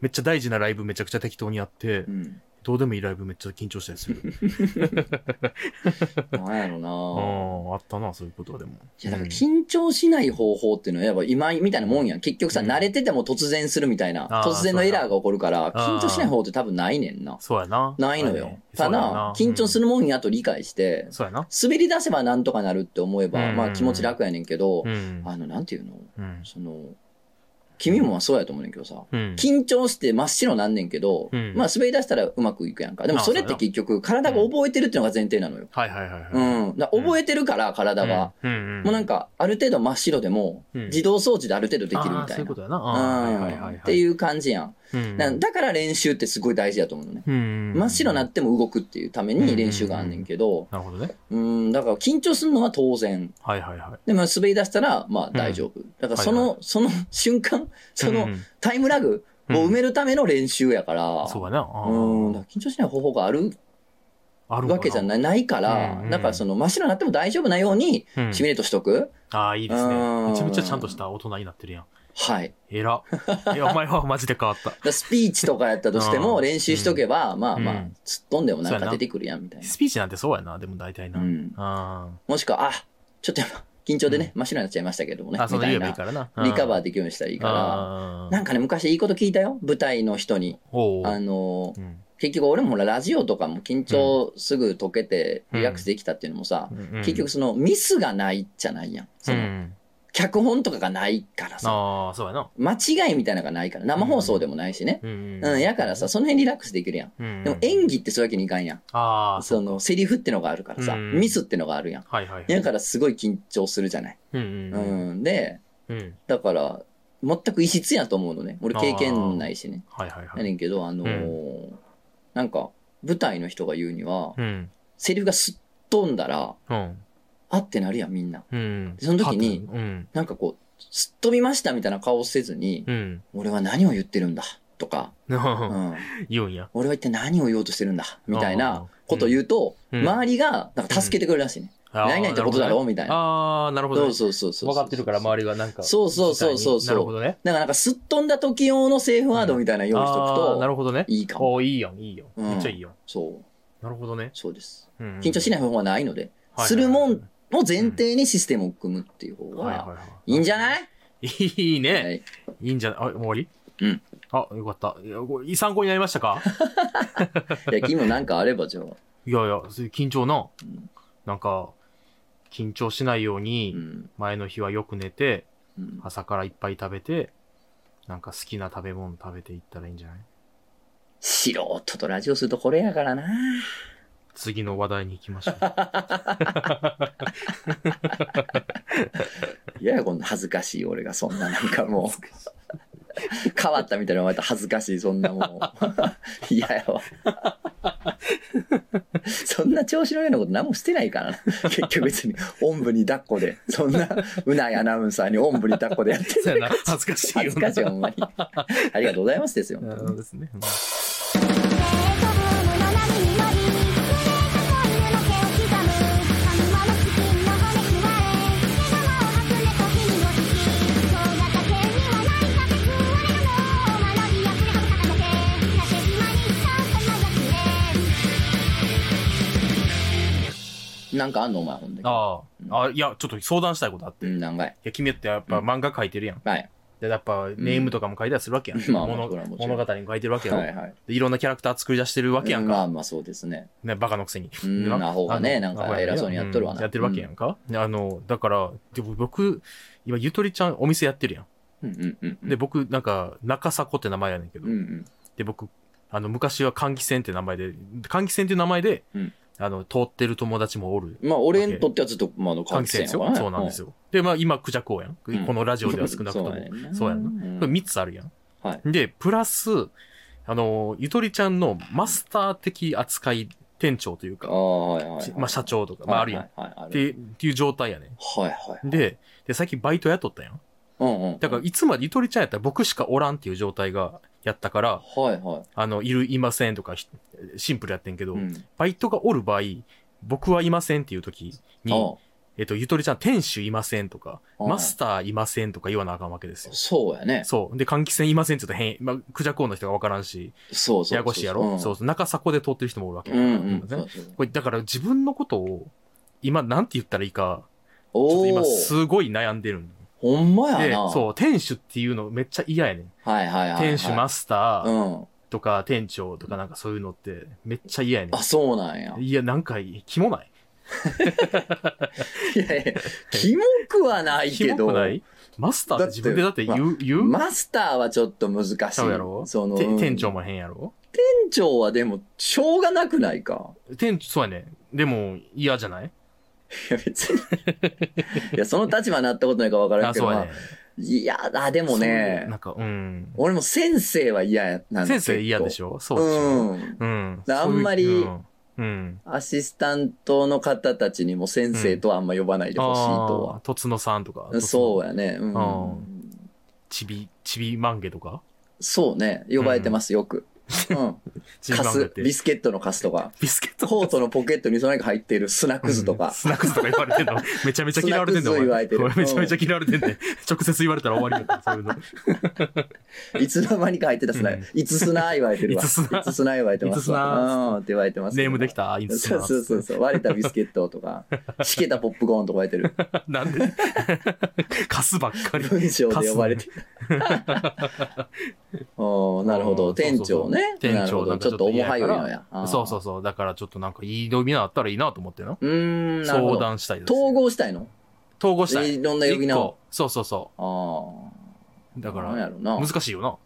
[SPEAKER 2] めっちゃ大事なライブめちゃくちゃ適当にやって
[SPEAKER 1] う、ん。
[SPEAKER 2] どうでもいいライブめっちゃ緊張したりする。
[SPEAKER 1] なんやろな
[SPEAKER 2] ああ、あったな、そういうことはでも。
[SPEAKER 1] いや、だから
[SPEAKER 2] うん
[SPEAKER 1] 緊張しない方法っていうのは、やっぱ今みたいなもんやん。結局さ、
[SPEAKER 2] うん
[SPEAKER 1] 慣れてても突然するみたいな、
[SPEAKER 2] あー
[SPEAKER 1] 突然のエラーが起こるから、
[SPEAKER 2] そうやな
[SPEAKER 1] 緊張しない方法って多分ないねんな。
[SPEAKER 2] そうやな。
[SPEAKER 1] ないのよ
[SPEAKER 2] はい。
[SPEAKER 1] ただ、緊張するもんやと理解して、
[SPEAKER 2] そうやな。
[SPEAKER 1] 滑り出せばなんとかなるって思えば、
[SPEAKER 2] うん
[SPEAKER 1] まあ気持ち楽やねんけど
[SPEAKER 2] う、ん。
[SPEAKER 1] あの、なんていうの？
[SPEAKER 2] うん。
[SPEAKER 1] その、君もまあそうやと思うねんけどさ、
[SPEAKER 2] うん。
[SPEAKER 1] 緊張して真っ白なんねんけど、
[SPEAKER 2] うん
[SPEAKER 1] まあ滑り出したらうまくいくやんか。でも
[SPEAKER 2] あ
[SPEAKER 1] それって結局体が覚えてるっていうのが前提なのよ。
[SPEAKER 2] はいはいはいはい。
[SPEAKER 1] うん。だ覚えてるから体が。
[SPEAKER 2] うん、うん。
[SPEAKER 1] もうなんか、ある程度真っ白でも、
[SPEAKER 2] うん
[SPEAKER 1] 自動装置である程度できるみたいうな。
[SPEAKER 2] そういことやな。
[SPEAKER 1] っていう感じやん。
[SPEAKER 2] うん。
[SPEAKER 1] だだから練習ってすごい大事だと思うのね。
[SPEAKER 2] うん。
[SPEAKER 1] 真っ白になっても動くっていうために練習があんねんけど、
[SPEAKER 2] なるほどね。
[SPEAKER 1] うん、だから緊張するのは当然。
[SPEAKER 2] はいはいはい。
[SPEAKER 1] でも滑り出したら、まあ大丈夫。だからその、その瞬間、その
[SPEAKER 2] うん
[SPEAKER 1] タイムラグを埋めるための練習やから、
[SPEAKER 2] そうやな。
[SPEAKER 1] うん、緊張しない方法がある
[SPEAKER 2] ある
[SPEAKER 1] わけじゃないないから、
[SPEAKER 2] うん
[SPEAKER 1] だからその真っ白になっても大丈夫なように
[SPEAKER 2] うん
[SPEAKER 1] シミュレートしとく。
[SPEAKER 2] ああ、いいですね。
[SPEAKER 1] うん
[SPEAKER 2] めちゃめちゃちゃんとした大人になってるやん。
[SPEAKER 1] はい。
[SPEAKER 2] えら。いや、お前はマジで変わった。
[SPEAKER 1] スピーチとかやったとしても
[SPEAKER 2] うん
[SPEAKER 1] 練習しとけば、まあまあ
[SPEAKER 2] うん、
[SPEAKER 1] 突っ飛んでもなんか出てくるやんみたいな。
[SPEAKER 2] スピーチなんてそうやな、でも大体な。
[SPEAKER 1] うん
[SPEAKER 2] あ
[SPEAKER 1] もしくは、あ、ちょっとやっぱ緊張でね、真っ白になっちゃいましたけどもね
[SPEAKER 2] あ。、そ
[SPEAKER 1] みたいな
[SPEAKER 2] の言えばいい。からな。
[SPEAKER 1] リカバー
[SPEAKER 2] で
[SPEAKER 1] できるようにしたらいいから。
[SPEAKER 2] ら
[SPEAKER 1] なんかね、昔いいこと聞いたよ。舞台の人に。あの結局俺もほらラジオとかも緊張すぐ解けてリラックスできたっていうのもさ、
[SPEAKER 2] うん
[SPEAKER 1] 結局そのミスがないじゃないやん。その、
[SPEAKER 2] うん
[SPEAKER 1] 脚本とかがないからさ、
[SPEAKER 2] ああ、そうやな。
[SPEAKER 1] 間違いみたいなのがないから、生放送でもないしね。
[SPEAKER 2] うん
[SPEAKER 1] うん、やからさ、その辺リラックスできるやん。
[SPEAKER 2] うん
[SPEAKER 1] でも演技ってそういうわけにいかんやん。
[SPEAKER 2] ああ、
[SPEAKER 1] その、セリフってのがあるからさ、
[SPEAKER 2] うん
[SPEAKER 1] ミスってのがあるやん。
[SPEAKER 2] はいはいはい。
[SPEAKER 1] だからすごい緊張するじゃない。
[SPEAKER 2] うん
[SPEAKER 1] う
[SPEAKER 2] うん
[SPEAKER 1] ん、で、
[SPEAKER 2] うん。
[SPEAKER 1] だから、全く異質やと思うのね。俺経験ないしね。
[SPEAKER 2] はいはいはい。
[SPEAKER 1] やねんけど、あのーなんか、舞台の人が言うには、
[SPEAKER 2] うん。
[SPEAKER 1] セリフがすっ飛んだら、
[SPEAKER 2] うん。
[SPEAKER 1] あってなるやん、みんな。
[SPEAKER 2] うん。
[SPEAKER 1] その時に
[SPEAKER 2] うん。
[SPEAKER 1] なんかこう、すっ飛びましたみたいな顔せずに、
[SPEAKER 2] うん。
[SPEAKER 1] 俺は何を言ってるんだ、とか、う
[SPEAKER 2] うん。
[SPEAKER 1] ん、
[SPEAKER 2] 言うんや。
[SPEAKER 1] 俺は一体何を言おうとしてるんだ、みたいなことを言うと、
[SPEAKER 2] うん
[SPEAKER 1] 周りが、なんか助けてくれるらしいね。何々ってことだろ？みたいな。
[SPEAKER 2] ああ、なるほどね。
[SPEAKER 1] そうそうそうそう。
[SPEAKER 2] 分かってるから周りがなんか。
[SPEAKER 1] そうそうそうそうそう
[SPEAKER 2] なるほどね。
[SPEAKER 1] だからなんかすっ飛んだ時用のセーフワードみたいなの用意しとく
[SPEAKER 2] ああ、なる
[SPEAKER 1] と、
[SPEAKER 2] ほどね。
[SPEAKER 1] いいかも。
[SPEAKER 2] おーいいやん、いいよ。
[SPEAKER 1] うん
[SPEAKER 2] めっちゃいいよ。
[SPEAKER 1] そう。
[SPEAKER 2] なるほどね。
[SPEAKER 1] そうです。
[SPEAKER 2] うん
[SPEAKER 1] 緊張しない方法はないので、
[SPEAKER 2] はい
[SPEAKER 1] するもんを前提にシステムを組むっていう方が、
[SPEAKER 2] はいはい
[SPEAKER 1] んじゃない？
[SPEAKER 2] い。いいね。
[SPEAKER 1] はい。
[SPEAKER 2] いいんじゃないあ、もう終わり？
[SPEAKER 1] うん。
[SPEAKER 2] あ、よかった。いやこれ参考になりましたか？
[SPEAKER 1] いや、君もなんかあればじゃあ。
[SPEAKER 2] いやいや、緊張な。
[SPEAKER 1] うん
[SPEAKER 2] なんか、緊張しないよう
[SPEAKER 1] う
[SPEAKER 2] に、
[SPEAKER 1] ん。
[SPEAKER 2] 前の日はよく寝て、
[SPEAKER 1] うん
[SPEAKER 2] 朝からいっぱい食べて、なんか好きな食べ物食べていったらいいんじゃない？
[SPEAKER 1] 素人とラジオするとこれやからな。
[SPEAKER 2] 次の話題に行きましょう。
[SPEAKER 1] いやや、こんな恥ずかしい俺がそんななんかもう。変わったみたいなのまた恥ずかしい、そんなもう。嫌やわ。そんな調子のようなこと何もしてないからな。結局別に、おんぶに抱っこで、そんな、うないアナウンサーにおんぶに抱っこでやってる。
[SPEAKER 2] やな恥ずかしい。
[SPEAKER 1] 恥ずかしい、ほんまに。ありがとうございますですよ。
[SPEAKER 2] ね。
[SPEAKER 3] なん
[SPEAKER 1] かあんの？お前ほんで。
[SPEAKER 2] ああ。あ、いや、ちょっと相談したいことあって。い
[SPEAKER 1] うん、何回
[SPEAKER 2] や、君ってやっぱ漫画書いてるやん。
[SPEAKER 1] はい。
[SPEAKER 2] で、やっぱネームとかも書いたりするわけやん。
[SPEAKER 1] まあまあ
[SPEAKER 2] 物
[SPEAKER 1] それはもちろん
[SPEAKER 2] 物語に書いてるわけやろ。
[SPEAKER 1] はいはい。
[SPEAKER 2] でいろんなキャラクター作り出してるわけやんか。
[SPEAKER 1] まあまあそうですね。
[SPEAKER 2] ね、バカのくせに。
[SPEAKER 1] うん
[SPEAKER 2] でな
[SPEAKER 1] アホがね
[SPEAKER 2] あの
[SPEAKER 1] なんか偉そうにやっとるわな
[SPEAKER 2] うんやってるわけやんか。であの、だから、でも僕、今、ゆとりちゃんお店やってるやん。
[SPEAKER 1] うんうんうんうん。
[SPEAKER 2] で、僕、なんか、中迫って名前やねんけど、
[SPEAKER 1] うんうん。
[SPEAKER 2] で、僕、あの、昔は換気扇って名前で、換気扇っていう名前で、
[SPEAKER 1] うん
[SPEAKER 2] あの、通ってる友達もおる。
[SPEAKER 1] まあ俺にとってはずっと、まあ、あの、
[SPEAKER 2] 換気扇ですよ。そうなんです
[SPEAKER 1] よ。
[SPEAKER 2] よ。で、まあ、今、クジャク王やん。
[SPEAKER 1] うん
[SPEAKER 2] このラジオでは少なくとも。
[SPEAKER 1] そうやねんな
[SPEAKER 2] そうやんな。
[SPEAKER 1] うん
[SPEAKER 2] これ3つあるやん。
[SPEAKER 1] はい。
[SPEAKER 2] で、プラス、あの、ゆとりちゃんのマスター的扱い店長というか。まあ、社長とか、まあ、あるやん。っ
[SPEAKER 1] はい
[SPEAKER 2] っていう状態やね
[SPEAKER 1] はいはい。
[SPEAKER 2] ん。で、で、最近バイト雇ったやん。
[SPEAKER 1] うんうん。
[SPEAKER 2] だから、いつまでゆとりちゃんやったら僕しかおらんっていう状態が、やったから、
[SPEAKER 1] はいはい。
[SPEAKER 2] あの、いる、いませんとか、ひシンプルやってんけど、
[SPEAKER 1] うん。
[SPEAKER 2] バイトがおる場合、僕はいませんっていう時に、
[SPEAKER 1] あ
[SPEAKER 2] えっと、ゆとりちゃん、店主いませんとか、
[SPEAKER 1] うん
[SPEAKER 2] マスターいませんとか言わなあかんわけですよ。
[SPEAKER 1] そうやね。
[SPEAKER 2] そう。で、換気扇いませんって言うと変、まあ、クジャコウの人がわからんし、
[SPEAKER 1] そうそうそう。
[SPEAKER 2] ややこしいやろ、
[SPEAKER 1] うん
[SPEAKER 2] そうそう。中迫で通ってる人もおるわけ。
[SPEAKER 1] うんうん。
[SPEAKER 2] ね
[SPEAKER 1] そうそう
[SPEAKER 2] これ、だから自分のことを、今、なんて言ったらいいか、ちょっと今、すごい悩んでるん
[SPEAKER 1] ほんま
[SPEAKER 2] で
[SPEAKER 1] やな。、
[SPEAKER 2] そう、店主っていうのめっちゃ嫌やねん。
[SPEAKER 1] はいはいはいはい。
[SPEAKER 2] 店主マスター
[SPEAKER 1] うん。
[SPEAKER 2] とか店長とかなんかそういうのってめっちゃ嫌やね
[SPEAKER 1] あ、そうなんや。
[SPEAKER 2] ん。いや、なんか、キモない？
[SPEAKER 1] いやいや、キモくはない
[SPEAKER 2] キ
[SPEAKER 1] けど。
[SPEAKER 2] モくない？マスターって自分でだって言う、言う、
[SPEAKER 1] マスターはちょっと難しい。
[SPEAKER 2] ちゃうやろ？
[SPEAKER 1] その、
[SPEAKER 2] 店長も変やろ？
[SPEAKER 1] 店長はでも、しょうがなくないか？
[SPEAKER 2] 店長、そうやね。でも、嫌じゃない？
[SPEAKER 1] いや、別に。いや、その立場になったことないか分からん
[SPEAKER 2] あ、
[SPEAKER 1] けど、
[SPEAKER 2] ね
[SPEAKER 1] まあ。いや、あ、でもね
[SPEAKER 2] なん、か、うん。
[SPEAKER 1] 俺も先生は嫌やなんだ
[SPEAKER 2] 先生嫌でしょそうでしょ
[SPEAKER 1] うん。
[SPEAKER 2] うん。
[SPEAKER 1] あんまり
[SPEAKER 2] そうん。うん。
[SPEAKER 1] アシスタントの方たちにも先生とはあんま呼ばないでほしいと
[SPEAKER 2] ああ、とつのさんとか。
[SPEAKER 1] は。そうやね。うん
[SPEAKER 2] あちび、ちびまんげとか？
[SPEAKER 1] そうね。呼ばれてます、よく。うん。カス、
[SPEAKER 2] まんげって。
[SPEAKER 1] ビスケットのカスとか、
[SPEAKER 2] ビスケット
[SPEAKER 1] コートのポケットにその中入っているスナックズとか。
[SPEAKER 2] スナックズとか言われてんの。めちゃめちゃ嫌われてんの。
[SPEAKER 1] スナックズ言われて
[SPEAKER 2] めちゃめちゃ嫌われてんね。直接言われたら終わりだから、そういうの。
[SPEAKER 1] いつの間にか入ってたスナ
[SPEAKER 2] うん
[SPEAKER 1] いつスナ言われてるわ。
[SPEAKER 2] い
[SPEAKER 1] いつスナ言われてます
[SPEAKER 2] いつ。
[SPEAKER 1] うんって言われてます。
[SPEAKER 2] ネームできたいつスナ
[SPEAKER 1] そうそうそうそう。割れたビスケットとか、しけたポップコーンとか言われてる。
[SPEAKER 2] なんで？カスばっかり。
[SPEAKER 1] 文章で呼ばれてる。お ーなるほど。
[SPEAKER 2] うん
[SPEAKER 1] 店長ね。
[SPEAKER 2] 店
[SPEAKER 1] なるほど。
[SPEAKER 2] 長なんか
[SPEAKER 1] ちょっと重はゆいのや。
[SPEAKER 2] そうそうそう。だからちょっとなんかいい呼び名あったらいいなと思ってな。
[SPEAKER 1] う。ん、
[SPEAKER 2] 相
[SPEAKER 1] ど。
[SPEAKER 2] 談したいです。
[SPEAKER 1] 統合したいの？
[SPEAKER 2] 統合したい。
[SPEAKER 1] いろんな呼び名を
[SPEAKER 2] そうそうそ
[SPEAKER 1] あ
[SPEAKER 2] う。だ
[SPEAKER 1] あ。
[SPEAKER 2] から。難しいよな。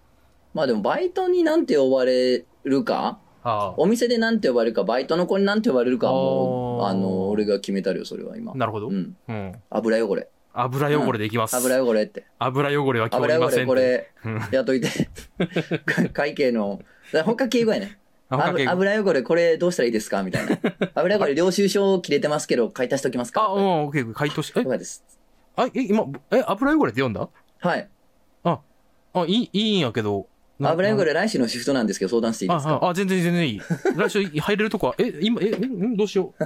[SPEAKER 1] まあでもバイトになんて呼ばれるか？
[SPEAKER 2] あ
[SPEAKER 1] お店でなんて呼ばれるか、バイトの子になんて呼ばれるかはもう、
[SPEAKER 2] あ
[SPEAKER 1] の、俺が決めたるよ、それは今
[SPEAKER 2] あ。。なるほど。
[SPEAKER 1] う
[SPEAKER 2] うん。
[SPEAKER 1] ん。油汚れ。
[SPEAKER 2] 油汚れでいきます。
[SPEAKER 1] 油汚れって。
[SPEAKER 2] 油汚れは今日
[SPEAKER 1] 油汚
[SPEAKER 2] いませんって。
[SPEAKER 1] れこれ、といて。会計の、だから他敬語やね。
[SPEAKER 2] あ
[SPEAKER 1] 油油汚れこれどうしたらいいですか？みたいな。油汚れ領収書切れてますけど、買い足しときますか？
[SPEAKER 2] あ、うん、オッケー、回答し、え？
[SPEAKER 1] です。
[SPEAKER 2] あ、え、今、え、油汚れって読んだ？
[SPEAKER 1] はい。
[SPEAKER 2] あ、いい、いいんやけど。な
[SPEAKER 1] 油汚れ来週のシフトなんですけど、相談していいですか？
[SPEAKER 2] あ、あ、全然全然いい。来週入れるとこは、え、今、え、んんどうしよう。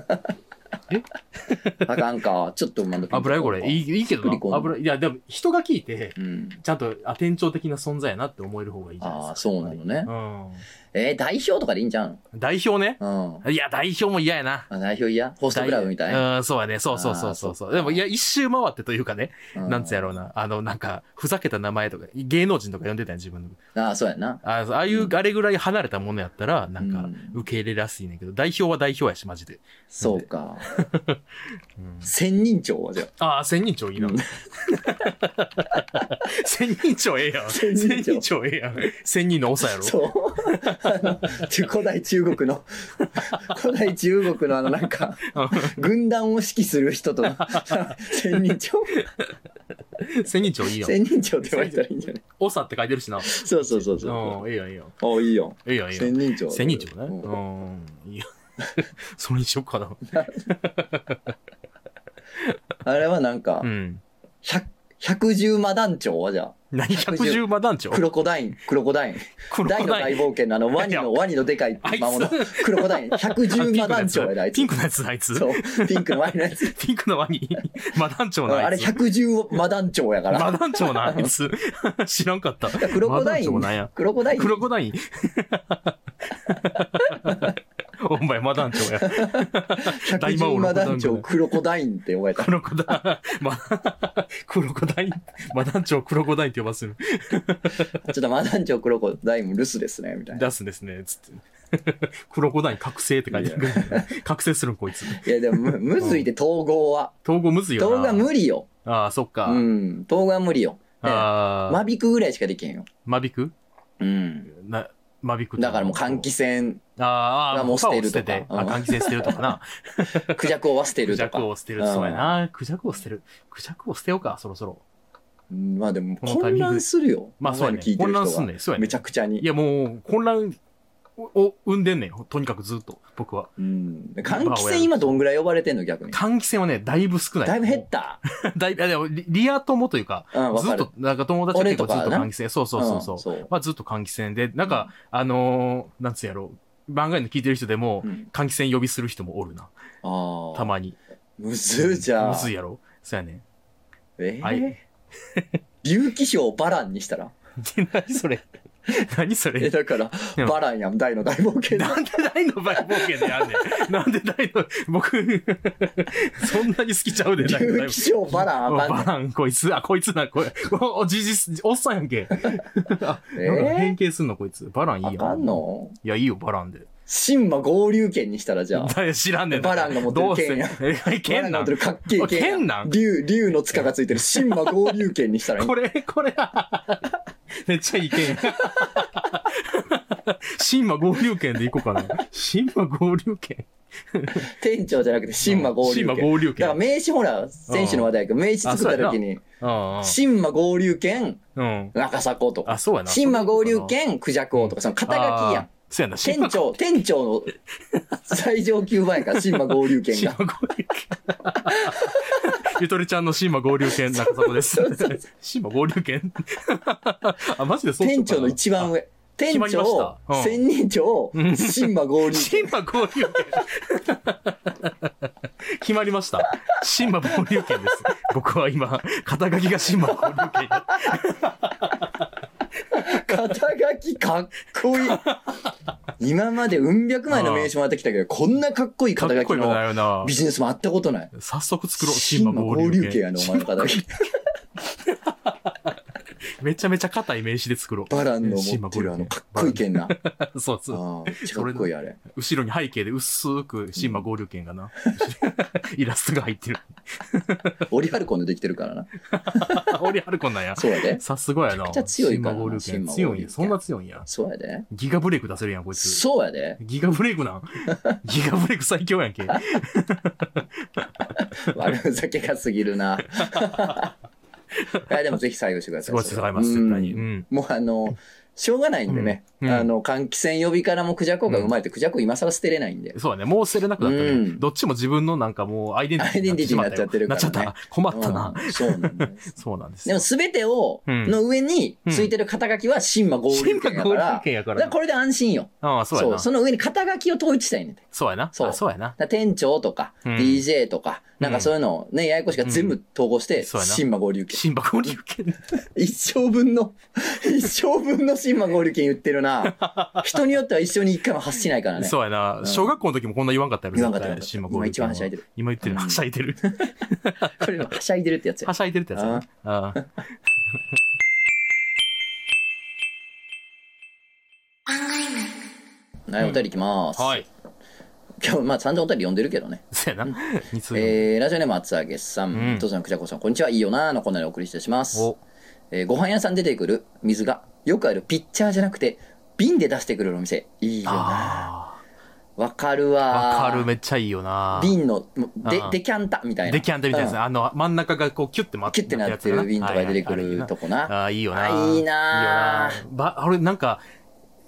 [SPEAKER 1] あかんか。ちょっとまだ。
[SPEAKER 2] 油汚れ、いい、いいけどな。油、いや、でも人が聞いて、
[SPEAKER 1] うん。
[SPEAKER 2] ちゃんと、あ、店長的な存在やなって思える方がいいじゃないですか。
[SPEAKER 1] ああ、そうなのね。
[SPEAKER 2] うん。
[SPEAKER 1] えー、代表とかでいいんじゃん？
[SPEAKER 2] 代表ね。
[SPEAKER 1] うん。
[SPEAKER 2] いや、代表も嫌やな。
[SPEAKER 1] あ代表嫌？ホストクラブみたいな？
[SPEAKER 2] うん、そうやね。そうそうそうそうそう。でも、いや、一周回ってというかね、
[SPEAKER 1] う
[SPEAKER 2] なんつやろうな。あの、なんか、ふざけた名前とか、芸能人とか呼んでたん自分の。
[SPEAKER 1] ああ、そうやな。
[SPEAKER 2] あああいう、あれぐらい離れたものやったら、なんか
[SPEAKER 1] うん、
[SPEAKER 2] 受け入れやすいねんけど、代表は代表やし、マジで。
[SPEAKER 1] そうか。
[SPEAKER 2] う ん
[SPEAKER 1] 千人長はじゃあ。
[SPEAKER 2] ああ、千人長いいな
[SPEAKER 1] うん。
[SPEAKER 2] 千人長ええやん。
[SPEAKER 1] 千人長
[SPEAKER 2] 千人長ええやん。千人の長やろ。
[SPEAKER 1] そう。あ古代中国の、古代中国のあのなんか、軍団を指揮する人と、千人長。
[SPEAKER 2] 千人帳いいよ。
[SPEAKER 1] 千人帳って言われたらいいんじゃない？
[SPEAKER 2] おさって書いてるしな。
[SPEAKER 1] そうそうそうそう
[SPEAKER 2] うん、いいよいいよ。
[SPEAKER 1] う。あ、いいよ。
[SPEAKER 2] いいよいいよ。
[SPEAKER 1] 千人帳。
[SPEAKER 2] 千人帳ね。
[SPEAKER 1] うん
[SPEAKER 2] うん。いいよ。それにしよっかな。
[SPEAKER 1] あれはなんか
[SPEAKER 2] う、ん。
[SPEAKER 1] 百、百獣魔団長？はじゃあ、
[SPEAKER 2] 何？百獣魔団長？
[SPEAKER 1] クロコダイン、クロコダイン。
[SPEAKER 2] クロコ
[SPEAKER 1] 大の
[SPEAKER 2] ダイン
[SPEAKER 1] 大冒険のあのワニ
[SPEAKER 2] いや
[SPEAKER 1] の、ワニのでかい
[SPEAKER 2] あいつ
[SPEAKER 1] 魔物。クロコダイン。百獣魔団長やで、あいつ。
[SPEAKER 2] ピンクのやつだ、あいつ。
[SPEAKER 1] そう。ピンクのワニのやつ。
[SPEAKER 2] ピンクのワニ、マ団長のあいつ。
[SPEAKER 1] あれ百獣魔団長やから。
[SPEAKER 2] マ団長のあいつ。知らんかった。
[SPEAKER 1] クロコダイン
[SPEAKER 2] マ団長なんや。。
[SPEAKER 1] クロコダイン。
[SPEAKER 2] クロコダイン。お前、マ団長や。
[SPEAKER 1] 百獣魔団長、クロコダインって呼ばれた
[SPEAKER 2] ク。ロコダイン、ま、クロコダイン、マ団長クロコダインって呼ばせる。
[SPEAKER 1] ちょっと魔団長クロコダインも留守ですね、みたいな。
[SPEAKER 2] 出すんですね、つって。クロコダイン覚醒って書いてある。覚醒するん、こいつ。
[SPEAKER 1] いや、でもむ、むずいで統合は。
[SPEAKER 2] 統合むずいよな。
[SPEAKER 1] 統合は無理よ。
[SPEAKER 2] ああ、そっか。
[SPEAKER 1] うん。統合は無理よ。
[SPEAKER 2] ああ、
[SPEAKER 1] 間引くぐらいしかできへんよ。
[SPEAKER 2] 間引く？
[SPEAKER 1] うん。
[SPEAKER 2] な、間引く
[SPEAKER 1] だからもう換気扇、
[SPEAKER 2] あーあ
[SPEAKER 1] もう捨てるとか
[SPEAKER 2] あ、
[SPEAKER 1] うん
[SPEAKER 2] 換気扇捨てるとかな。
[SPEAKER 1] クジャクをは捨て
[SPEAKER 2] ク
[SPEAKER 1] るとか。
[SPEAKER 2] ジャクを捨てる。そうやな。クジャクを捨てる。クジャクを捨てようか、そろそろ。
[SPEAKER 1] うん。まあでも、混乱するよ。
[SPEAKER 2] まあそうやね混乱すんねそうやね
[SPEAKER 1] めちゃくちゃに
[SPEAKER 2] い。や、もう、混乱を生んでんねん。とにかくずっと、僕は。
[SPEAKER 1] うん。換気扇今どんぐらい呼ばれてんの逆に？
[SPEAKER 2] 換気扇はね、だいぶ少ない。
[SPEAKER 1] だいぶ減った？
[SPEAKER 2] だいでもリリア友というか、
[SPEAKER 1] うん、
[SPEAKER 2] ずっと、。なんか友達は結構ずっと換気扇。そうそうそうそう。
[SPEAKER 1] んそう。
[SPEAKER 2] まあずっと換気扇で、なんか、あのーなんつうやろう、番外の聞いてる人でも、
[SPEAKER 1] うん
[SPEAKER 2] 換気扇呼びする人もおるな。
[SPEAKER 1] ああ。
[SPEAKER 2] たまに。
[SPEAKER 1] むずじゃあ。
[SPEAKER 2] むずいやろそうやね。
[SPEAKER 1] え
[SPEAKER 2] はい
[SPEAKER 1] ー、竜気賞バランにしたら？
[SPEAKER 2] 何それ 何そ
[SPEAKER 1] え、
[SPEAKER 2] れ
[SPEAKER 1] だから
[SPEAKER 2] うん、
[SPEAKER 1] バランやん、大の大冒険
[SPEAKER 2] なんで大の大冒険でやんねん。なんで大の、僕、そんなに好きちゃうで、大の大冒
[SPEAKER 1] 竜気賞バラン
[SPEAKER 2] バラン、こいつ、あ、こいつな、これ、お、おじじ、おっさんやんけ。あ、
[SPEAKER 1] えー
[SPEAKER 2] 変形すんの、こいつ。バランいいよ。
[SPEAKER 1] あかんの？
[SPEAKER 2] いや、いいよ、バランで。
[SPEAKER 1] 神魔合流剣にしたらじゃあ。
[SPEAKER 2] 誰知らんねん。
[SPEAKER 1] バランが持ってる剣や
[SPEAKER 2] どうせえ、
[SPEAKER 1] バ
[SPEAKER 2] 剣なん
[SPEAKER 1] ランが持ってるかっけえ剣や。
[SPEAKER 2] 剣なん？
[SPEAKER 1] 竜、竜の塚がついてる神魔合流剣にしたらいい
[SPEAKER 2] こ。れ、これ、めっちゃいい剣。神魔合流剣でいこうかな。神魔合流剣。
[SPEAKER 1] 店長じゃなくて神魔合流
[SPEAKER 2] 神
[SPEAKER 1] 剣。
[SPEAKER 2] 魔合流剣。
[SPEAKER 1] だから名刺ほら、選手の話題やけど、名刺作った時に、
[SPEAKER 2] うん
[SPEAKER 1] 神魔合流剣、
[SPEAKER 2] うん。
[SPEAKER 1] 中迫とか
[SPEAKER 2] あ、、そうやな。
[SPEAKER 1] 神魔合流剣、クジャク王とか、その肩書きやん。。
[SPEAKER 2] そうやな。
[SPEAKER 1] 店長、店長の最上級版やから、神魔合流剣が。
[SPEAKER 2] ゆとりちゃんの神魔合流剣中迫です。神魔合流剣あ、マジでそう
[SPEAKER 1] 店長の一番上。店長
[SPEAKER 2] た、うん
[SPEAKER 1] 千人長、
[SPEAKER 2] うん
[SPEAKER 1] 神魔合流剣。
[SPEAKER 2] 神魔合流剣。決まりました。神魔合流剣です。僕は今、肩書きが神魔合流剣や。
[SPEAKER 1] 肩書きかっこいい。今までうん百枚の名刺もらってきたけど、こんなかっこいい肩書きのビ。ジネスもあったことない。
[SPEAKER 2] 早速作ろう。
[SPEAKER 1] 神魔合流剣やね、お前の肩書き。
[SPEAKER 2] めちゃめちゃ硬い名刺で作ろう。
[SPEAKER 1] バランの
[SPEAKER 2] 神
[SPEAKER 1] 持ってるあの、かっこいい剣な。あ
[SPEAKER 2] そうそう。
[SPEAKER 1] かっこいいあれ。
[SPEAKER 2] 後ろに背景で薄く神魔合流剣がな、イラストが入ってる。
[SPEAKER 1] オリハルコンでできてるからな。
[SPEAKER 2] オリハルコンなんや。
[SPEAKER 1] そうやで。
[SPEAKER 2] さすがやな。
[SPEAKER 1] めちゃくちゃ強いからな
[SPEAKER 2] 神魔合流剣。
[SPEAKER 1] 神魔合流剣
[SPEAKER 2] 強いんや。そんな強いんや。
[SPEAKER 1] そうやで。
[SPEAKER 2] ギガブレイク出せるやん、こいつ。
[SPEAKER 1] そうやで。
[SPEAKER 2] ギガブレイクなんギガブレイク最強やんけ。
[SPEAKER 1] 悪ふざけがすぎるな。いや、でもぜひ採用してください。
[SPEAKER 2] すごい使います、
[SPEAKER 1] うん
[SPEAKER 2] 絶対に。うん。
[SPEAKER 1] もうあの、しょうがないんでね。
[SPEAKER 2] うんうん
[SPEAKER 1] あの、換気扇呼びからもクジャコが生まれて、クジャコ今更捨てれないんで。
[SPEAKER 2] そうだね。もう捨てれなくなったね。
[SPEAKER 1] うん
[SPEAKER 2] どっちも自分のなんかもうアイデンティティ
[SPEAKER 1] になっちゃってるからね
[SPEAKER 2] なっちゃった。困ったな。
[SPEAKER 1] うんそうなんです。
[SPEAKER 2] そうなんです
[SPEAKER 1] でも
[SPEAKER 2] よ。
[SPEAKER 1] 全てを、
[SPEAKER 2] うん
[SPEAKER 1] の上についてる肩書きは神魔合流剣やから。
[SPEAKER 2] 流剣やから
[SPEAKER 1] だからこれで安心よ。
[SPEAKER 2] ああ、そうやな。
[SPEAKER 1] その上に肩書きを統一したいねんて。
[SPEAKER 2] そうやな。
[SPEAKER 1] そう
[SPEAKER 2] あそうやな。
[SPEAKER 1] 店長とか、
[SPEAKER 2] うん
[SPEAKER 1] DJ とか、なんかそういうのをね、ややこしが全部統合して、
[SPEAKER 2] そうやな
[SPEAKER 1] 神魔合流剣。
[SPEAKER 2] 神魔合流剣。
[SPEAKER 1] 一生分の、一生分の神魔合流剣言ってるな。人によっては一生に一回も発しないからね。
[SPEAKER 2] そうやな。小学校の時もこんな言わんかったやろ。
[SPEAKER 1] 言わんかった
[SPEAKER 2] 絶対神魔合流剣は
[SPEAKER 1] 今一番はしゃいでる。
[SPEAKER 2] 今言ってる。
[SPEAKER 1] うん
[SPEAKER 2] はしゃいでる。
[SPEAKER 1] これのはしゃいでるってやつや
[SPEAKER 2] は。しゃいでるってやつやな。ああ。
[SPEAKER 1] はい、お便りいきます。
[SPEAKER 2] はい。
[SPEAKER 1] 今日、まあ散々お便り読んでるけどね。
[SPEAKER 2] そうやな。
[SPEAKER 1] えー、ラジオネーム厚揚げさん、
[SPEAKER 2] うん
[SPEAKER 1] 父さん、くじゃこさん、こんにちは、いいよなーのコーナーでお送りしてします。
[SPEAKER 2] お、
[SPEAKER 1] えーご飯屋さん出てくる水が、よくあるピッチャーじゃなくて、瓶で出してくるお店、いいよな。
[SPEAKER 2] あ
[SPEAKER 1] わかるわ
[SPEAKER 2] わかる、めっちゃいいよな。
[SPEAKER 1] 瓶のデ
[SPEAKER 2] うん。
[SPEAKER 1] デキャンタみたいな。
[SPEAKER 2] デキャンタみたいな
[SPEAKER 1] うん。
[SPEAKER 2] あの、真ん中がこう、キュッて回って
[SPEAKER 1] キュッてなってる瓶とか出てくるとこな。
[SPEAKER 2] ああ、いいよな。
[SPEAKER 1] あいいない
[SPEAKER 2] いよな。ば、あれ、なんか、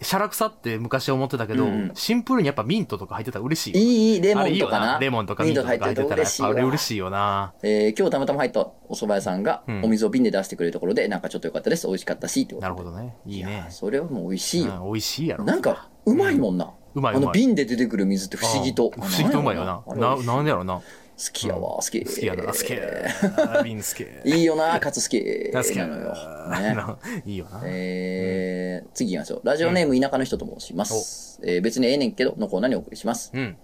[SPEAKER 2] シャラクサって昔思ってたけど、
[SPEAKER 1] うんうん
[SPEAKER 2] シンプルにやっぱミントとか入ってたら嬉しい。
[SPEAKER 1] いいレモ
[SPEAKER 2] あれいいよ
[SPEAKER 1] ンとかな
[SPEAKER 2] レモンとかミントとか入ってたら、
[SPEAKER 1] 嬉しいわ
[SPEAKER 2] あれ嬉しいよな。
[SPEAKER 1] えー今日たまたま入ったお蕎麦屋さんが
[SPEAKER 2] うん
[SPEAKER 1] お水を瓶で出してくれるところでなんかちょっと良かったです美味しかったしってこと
[SPEAKER 2] なるほどね。いいね
[SPEAKER 1] や。それはもう美味しいよ、
[SPEAKER 2] うん美味しいやろ。
[SPEAKER 1] なんかうまいもんな、
[SPEAKER 2] うまいうまい。
[SPEAKER 1] 瓶で出てくる水って不思議と
[SPEAKER 2] うん不思議とうまいよな。な、なんでやろな。
[SPEAKER 1] 好きやわ好き
[SPEAKER 2] 好きやな。好きや。瓶好き。
[SPEAKER 1] いいよなカツ好き
[SPEAKER 2] 好きや
[SPEAKER 1] なのよ、
[SPEAKER 2] いいよな。
[SPEAKER 1] えー次行きましょうラジオネーム田舎の人と申します、えー別にええねんけどのコーナーにお送りします
[SPEAKER 2] うん。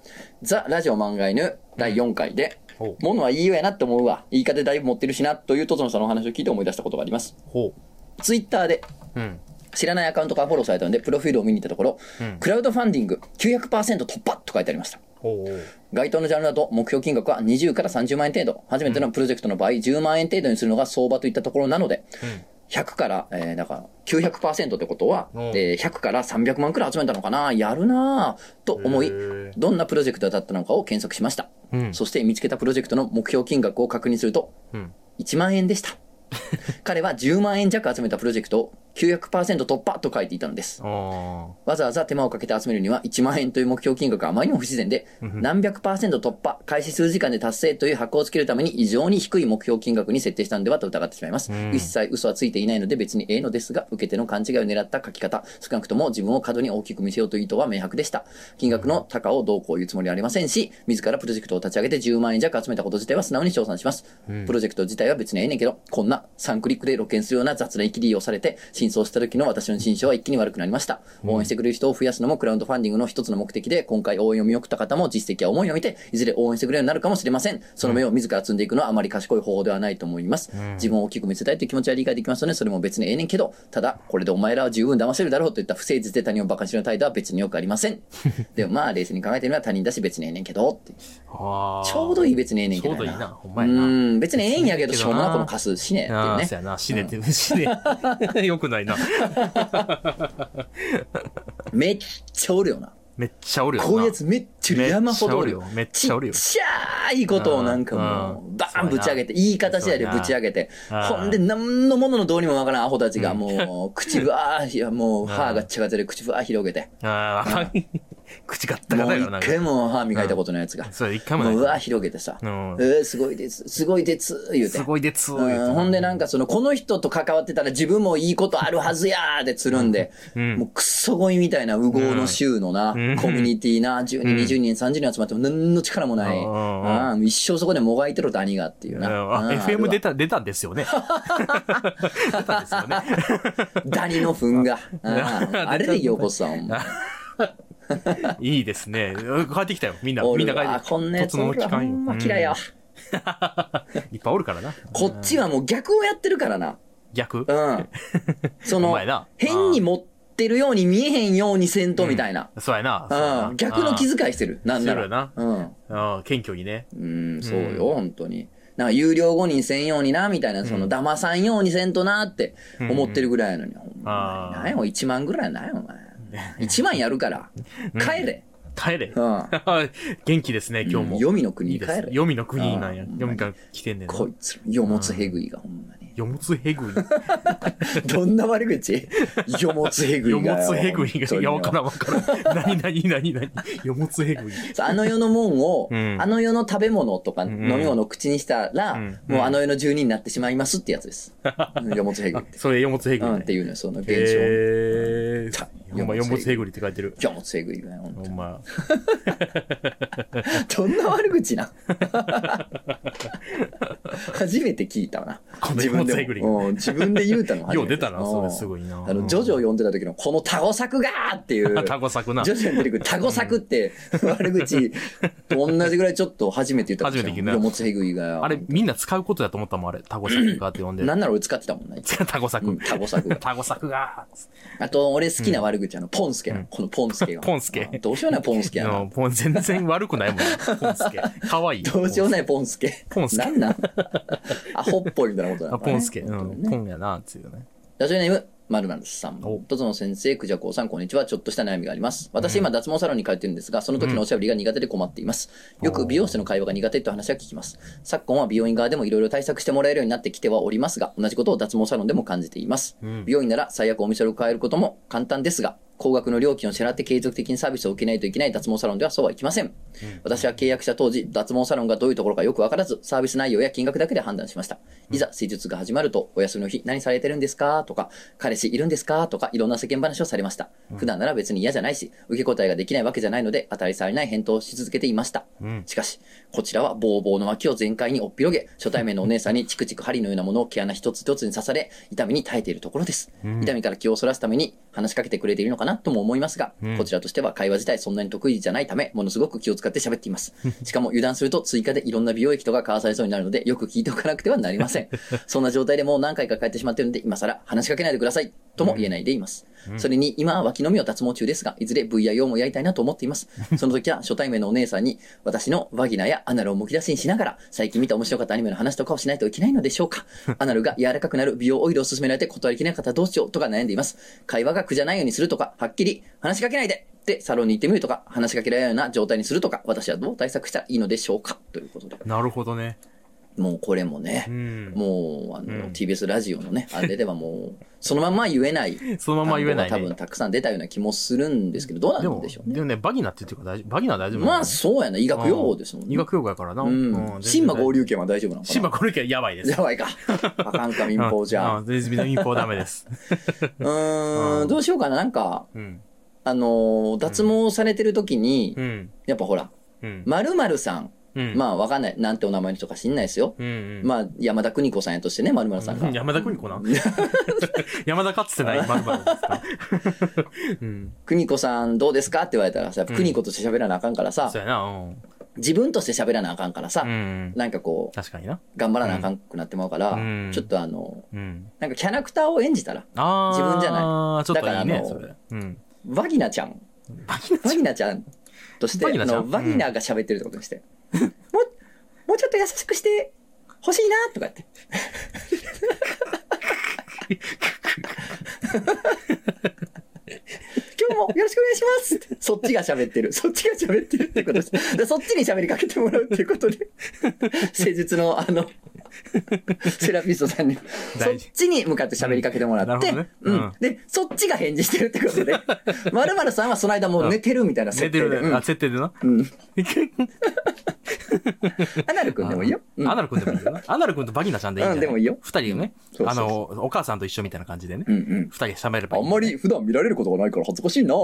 [SPEAKER 1] ザ・ラジオ漫画犬第4回で。ものはいいよやなって思うわ言い方だいぶ持ってるしなというとつのさんのお話を聞いて思い出したことがあります
[SPEAKER 2] ほ
[SPEAKER 1] ツイッターで
[SPEAKER 2] う。うん。
[SPEAKER 1] 知らないアカウントからフォローされたので、プロフィールを見に行ったところ、
[SPEAKER 2] うん
[SPEAKER 1] クラウドファンディング900%突破と書いてありました。該当のジャンルだと目標金額は20から30万円程度。初めてのプロジェクトの場合、10万円程度にするのが相場といったところなので、100から、えー、だから900%ってことは、
[SPEAKER 2] うん
[SPEAKER 1] えー100から300万くらい集めたのかな？やるなぁと思いどんなプロジェクトだったのかを検索しました。
[SPEAKER 2] うん。
[SPEAKER 1] そして見つけたプロジェクトの目標金額を確認すると、
[SPEAKER 2] うん。
[SPEAKER 1] 1万円でした。彼は10万円弱集めたプロジェクトを900%突破と書いていたのです。
[SPEAKER 2] あ
[SPEAKER 1] わざわざ手間をかけて集めるには1万円という目標金額があまりにも不自然で、何百パーセント突破、開始数時間で達成という箱をつけるために異常に低い目標金額に設定したのではと疑ってしまいます。
[SPEAKER 2] ん
[SPEAKER 1] 一切嘘はついていないので別にええのですが、受け手の勘違いを狙った書き方、少なくとも自分を過度に大きく見せようという意図は明白でした。金額の高をどうこう言うつもりはありませんし、自らプロジェクトを立ち上げて10万円弱集めたこと自体は素直に称賛します。プロジェクト自体は別にええねんけど、こんな3クリックで露見するような雑な生きりをされて、真相した時の私の心象は一気に悪くなりました。応援してくれる人を増やすのもクラウドファンディングの一つの目的で、今回応援を見送った方も実績や思いを見て、いずれ応援してくれるようになるかもしれません。その目を自ら積んでいくのはあまり賢い方法ではないと思います。自分を大きく見せたいという気持ちは理解できますので、それも別にええねんけど、ただ、これでお前らは十分騙せるだろうといった不誠実で他人を馬鹿にしろ態度は別によくありません。でもまあ、冷静に考えてみれば他人だし別にええねんけど、って
[SPEAKER 2] あ。
[SPEAKER 1] ちょうどいい別にええねんけど
[SPEAKER 2] ちょうどいいなほんま
[SPEAKER 1] う
[SPEAKER 2] やな
[SPEAKER 1] ーん、別にええんやけど、しょうもなこのカス死ねっていうね
[SPEAKER 2] そう。やな。死ねって、死ね。よくないな。
[SPEAKER 1] めっちゃおるよな。
[SPEAKER 2] めっちゃおるよな。
[SPEAKER 1] こういうやつめっちゃ山ほどおるよ。
[SPEAKER 2] めっちゃおるよ。めっ
[SPEAKER 1] ちっちゃいことをなんかもう、
[SPEAKER 2] うん
[SPEAKER 1] バーンぶち上げて、いい形やでぶち上げて、ほんで何のもののどうにもわからんアホたちがもう、口ぶわー、いやもう歯がちゃがちゃで口ぶわー広げて、
[SPEAKER 2] ああ、口ガッタガ
[SPEAKER 1] もう一。回も歯磨いたことないやつが、
[SPEAKER 2] それ一回もない。
[SPEAKER 1] もううわー広げてさ、え
[SPEAKER 2] うん。
[SPEAKER 1] ー、すごいです、すごいです、言うて。
[SPEAKER 2] す。ごいでつ
[SPEAKER 1] うん。ほんでなんかその、この人と関わってたら自分もいいことあるはずやーでつるんで、
[SPEAKER 2] うん。
[SPEAKER 1] もうクソゴイみたいな右往の州のな、
[SPEAKER 2] ん。
[SPEAKER 1] コミュニティな、10人、20人、30人集まっても何の力もない。
[SPEAKER 2] うん。
[SPEAKER 1] 一生そこでもがいてろと兄がっていうな。
[SPEAKER 2] FM 出
[SPEAKER 1] た。
[SPEAKER 2] た、出たんですよね。出たんですよね。
[SPEAKER 1] ダニの糞が。あれでようこそさ、ほんま
[SPEAKER 2] いいですね。帰ってきたよ。みんな、
[SPEAKER 1] お
[SPEAKER 2] みんな帰
[SPEAKER 1] るわ、こんなやつ
[SPEAKER 2] 突の期間よ
[SPEAKER 1] んま嫌いや
[SPEAKER 2] いっぱいおるからな。
[SPEAKER 1] こっちはもう逆をやってるからな。
[SPEAKER 2] 逆？
[SPEAKER 1] うん。その変に持ってるように見えへんようにせんとみたいな。
[SPEAKER 2] そうやな。そう
[SPEAKER 1] ん。逆の気遣いしてる。なんな
[SPEAKER 2] してるよな
[SPEAKER 1] ら。うん。
[SPEAKER 2] ああ謙虚にね。
[SPEAKER 1] うん、そうよ、本当に。なんか、有料後にせんようにな、みたいな、その、騙さんようにせんとなって思ってるぐらいやのに、ほんまに。
[SPEAKER 2] あー
[SPEAKER 1] なんや、1万ぐらいやないお前。1万やるから、帰れ。
[SPEAKER 2] 帰れ。
[SPEAKER 1] うん。
[SPEAKER 2] 元気ですね、今日も。
[SPEAKER 1] 黄泉の国に帰れ。
[SPEAKER 2] 黄泉の国なんや。読みが来てんねんな。
[SPEAKER 1] こいつ、よもつへぐいが、ほんまに。
[SPEAKER 2] よもつへぐい。
[SPEAKER 1] どんな悪口？よもつへぐい
[SPEAKER 2] よ
[SPEAKER 1] がよ。
[SPEAKER 2] もつへぐいが。いや、わからん
[SPEAKER 1] ん。
[SPEAKER 2] わからん。なになになになによもつへぐい。
[SPEAKER 1] あの世のもんを、
[SPEAKER 2] うん
[SPEAKER 1] あの世の食べ物とか
[SPEAKER 2] ん
[SPEAKER 1] 飲み物を口にしたら、
[SPEAKER 2] うん
[SPEAKER 1] もうあの世の住人になってしまいますってやつです。よもつへぐい。
[SPEAKER 2] それよもつへぐいね。
[SPEAKER 1] うん、っていうのよ、その現象。
[SPEAKER 2] へ
[SPEAKER 1] た
[SPEAKER 2] ー。ほんま、よもつへぐりって書いてる。
[SPEAKER 1] よもつへぐいがよ、ほんと
[SPEAKER 2] ほんま。
[SPEAKER 1] どんな悪口な 初めて聞いたわな。
[SPEAKER 2] この
[SPEAKER 1] 自分で
[SPEAKER 2] よもつへぐり
[SPEAKER 1] も。うん自分で言うたの初めて
[SPEAKER 2] よう出たなそれすごいな
[SPEAKER 1] うんあの、ジョジョを読んでた時の、このタゴ作がーっていう。
[SPEAKER 2] タゴ作な
[SPEAKER 1] ジョジョに出てくるタゴ作って、悪口と同じぐらいちょっと初めて言った
[SPEAKER 2] 初めて聞いた
[SPEAKER 1] よもつへぐいがよ。
[SPEAKER 2] あれ、みんな使うことだと思ったもん、あれ。タゴ作がって呼んで。
[SPEAKER 1] なんなら俺使ってたもんね。
[SPEAKER 2] タゴ
[SPEAKER 1] うん
[SPEAKER 2] 作。
[SPEAKER 1] タゴ作が。
[SPEAKER 2] タゴ作が。
[SPEAKER 1] あと、俺好きな悪口あの、ポンスケな。このポンスケが。
[SPEAKER 2] ポンスケ
[SPEAKER 1] どうしようもないポンスケやな。
[SPEAKER 2] もう全然悪くないもん。ポンスケ。かわいい。
[SPEAKER 1] どうしようもないポンスケ。
[SPEAKER 2] ポンスケ
[SPEAKER 1] なんなん？アホっぽいみたいなことね
[SPEAKER 2] ポンスケ。うん。ポンやな、っていうね。
[SPEAKER 1] ラジオネーム、まるまるさん
[SPEAKER 2] お。
[SPEAKER 1] とつの先生、くじゃこうさん、こんにちは。ちょっとした悩みがあります。私、今、脱毛サロンに通ってるんですが、その時のおしゃべりが苦手で困っています。よく美容師の会話が苦手という話は聞きます。昨今は美容院側でもいろいろ対策してもらえるようになってきてはおりますが、同じことを脱毛サロンでも感じています。
[SPEAKER 2] うん
[SPEAKER 1] 美容院なら最悪お店を変えることも簡単ですが、高額の料金を支払って継続的にサービスを受けないといけない脱毛サロンではそうはいきません。私は契約した当時、脱毛サロンがどういうところかよくわからず、サービス内容や金額だけで判断しました。いざ施術が始まると、お休みの日何されてるんですか？とか、彼氏いるんですか？とか、いろんな世間話をされました。普段なら別に嫌じゃないし、受け答えができないわけじゃないので、当たり障りない返答をし続けていました。
[SPEAKER 2] うん
[SPEAKER 1] しかし、こちらはボーボーの脇を全開におっぴろげ、初対面のお姉さんにチクチク針のようなものを毛穴一つ一つに刺され、痛みに耐えているところです。
[SPEAKER 2] うん
[SPEAKER 1] 痛みから気をそらすために話しかけてくれているのかな？とも思いますが、
[SPEAKER 2] うん
[SPEAKER 1] こちらとしては会話自体そんなに得意じゃないため、ものすごく気を使って喋っています。しかも油断すると追加でいろんな美容液とか買わされそうになるので、よく聞いておかなくてはなりません。そんな状態でもう何回か帰ってしまっているので、今更話しかけないでください。とも言えないでいます。それに今は脇のみを脱毛中ですが、いずれ VIO もやりたいなと思っています。その時は初対面のお姉さんに、私のワギナやアナルをむき出しにしながら、最近見た面白かったアニメの話とかをしないといけないのでしょうか。アナルが柔らかくなる美容オイルを勧められて断りきれなかったらどうしようとか悩んでいます。会話が苦じゃないようにするとか、はっきり話しかけないでってサロンに行ってみるとか、話しかけられるような状態にするとか、私はどう対策したらいいのでしょうかということで。
[SPEAKER 2] なるほどね。
[SPEAKER 1] もうこれもね
[SPEAKER 2] う、ん。
[SPEAKER 1] もう、あの、
[SPEAKER 2] うん
[SPEAKER 1] TBS ラジオのね、あれではもう、そのまんま言えない
[SPEAKER 2] そのまま言えないね
[SPEAKER 1] 多分。たくさん出たような気もするんですけど、どうなんでしょうね。
[SPEAKER 2] でもね、バギナって言ってるから。バギナは大丈夫
[SPEAKER 1] まあ、そうやな。医学用語ですもんね。
[SPEAKER 2] 医学用語やからな。
[SPEAKER 1] うん。新馬合
[SPEAKER 2] 流。
[SPEAKER 1] 流圏は大丈夫なの
[SPEAKER 2] 新馬合流圏やばいです。
[SPEAKER 1] やばいか。あかんか、民放じゃ
[SPEAKER 2] うん。全然民放ダメです。
[SPEAKER 1] うーん、どうしようかな。なんか、
[SPEAKER 2] うん。
[SPEAKER 1] あのー、脱毛されてる時に
[SPEAKER 2] う、ん。
[SPEAKER 1] やっぱほら、
[SPEAKER 2] うん。
[SPEAKER 1] 〇〇さん、
[SPEAKER 2] うん。
[SPEAKER 1] まあわかんない。なんてお名前の人か知んないですよ。
[SPEAKER 2] うんうん。
[SPEAKER 1] まあ、山田邦子さんやとしてね、〇〇さんが。
[SPEAKER 2] 山田邦子な 山田かつてない。
[SPEAKER 1] 邦子さんどうですかって言われたらさ、邦子として喋らなあかんからさ
[SPEAKER 2] そう、やな。うん。
[SPEAKER 1] 自分として喋らなあかんからさ
[SPEAKER 2] う、ん。
[SPEAKER 1] なんかこう、
[SPEAKER 2] 確かにな。
[SPEAKER 1] 頑張らなあかんくなってまうから、
[SPEAKER 2] うん
[SPEAKER 1] ちょっとあの、
[SPEAKER 2] うん。
[SPEAKER 1] なんかキャラクターを演じたら。自分じゃ
[SPEAKER 2] ない。ちょっといいね、
[SPEAKER 1] だからあの
[SPEAKER 2] それ。うん。
[SPEAKER 1] ワギナちゃん、
[SPEAKER 2] バギナ
[SPEAKER 1] ワギナちゃんとして、
[SPEAKER 2] ワギナちゃん？
[SPEAKER 1] あのワギナが喋ってるってことにして、もう、もうちょっと優しくして欲しいなとかって。今日もよろしくお願いしますってそっちが喋ってる。そっちが喋ってるってことです。でそっちに喋りかけてもらうっていうことで、施術のあの、セラピストさんに、そっちに向かって喋りかけてもらって、
[SPEAKER 2] なるほどね
[SPEAKER 1] う
[SPEAKER 2] うん
[SPEAKER 1] ん。で、そっちが返事してるってことで、まるまるさんはその間もう寝てるみたいな設定で。
[SPEAKER 2] 寝てるね。
[SPEAKER 1] うん
[SPEAKER 2] あ、設定でな。
[SPEAKER 1] うん。アナル君でもいいよ。うん
[SPEAKER 2] アナル君でもいいよな。アナル君とバギナちゃんでいいんじゃない？
[SPEAKER 1] うんでもいいよ
[SPEAKER 2] 二人がね
[SPEAKER 1] そうそうそう
[SPEAKER 2] あの、お母さんと一緒みたいな感じでね
[SPEAKER 1] う。んうん。
[SPEAKER 2] 二人喋ればいい。
[SPEAKER 1] あんまり普段見られることがないから恥ずかしいな。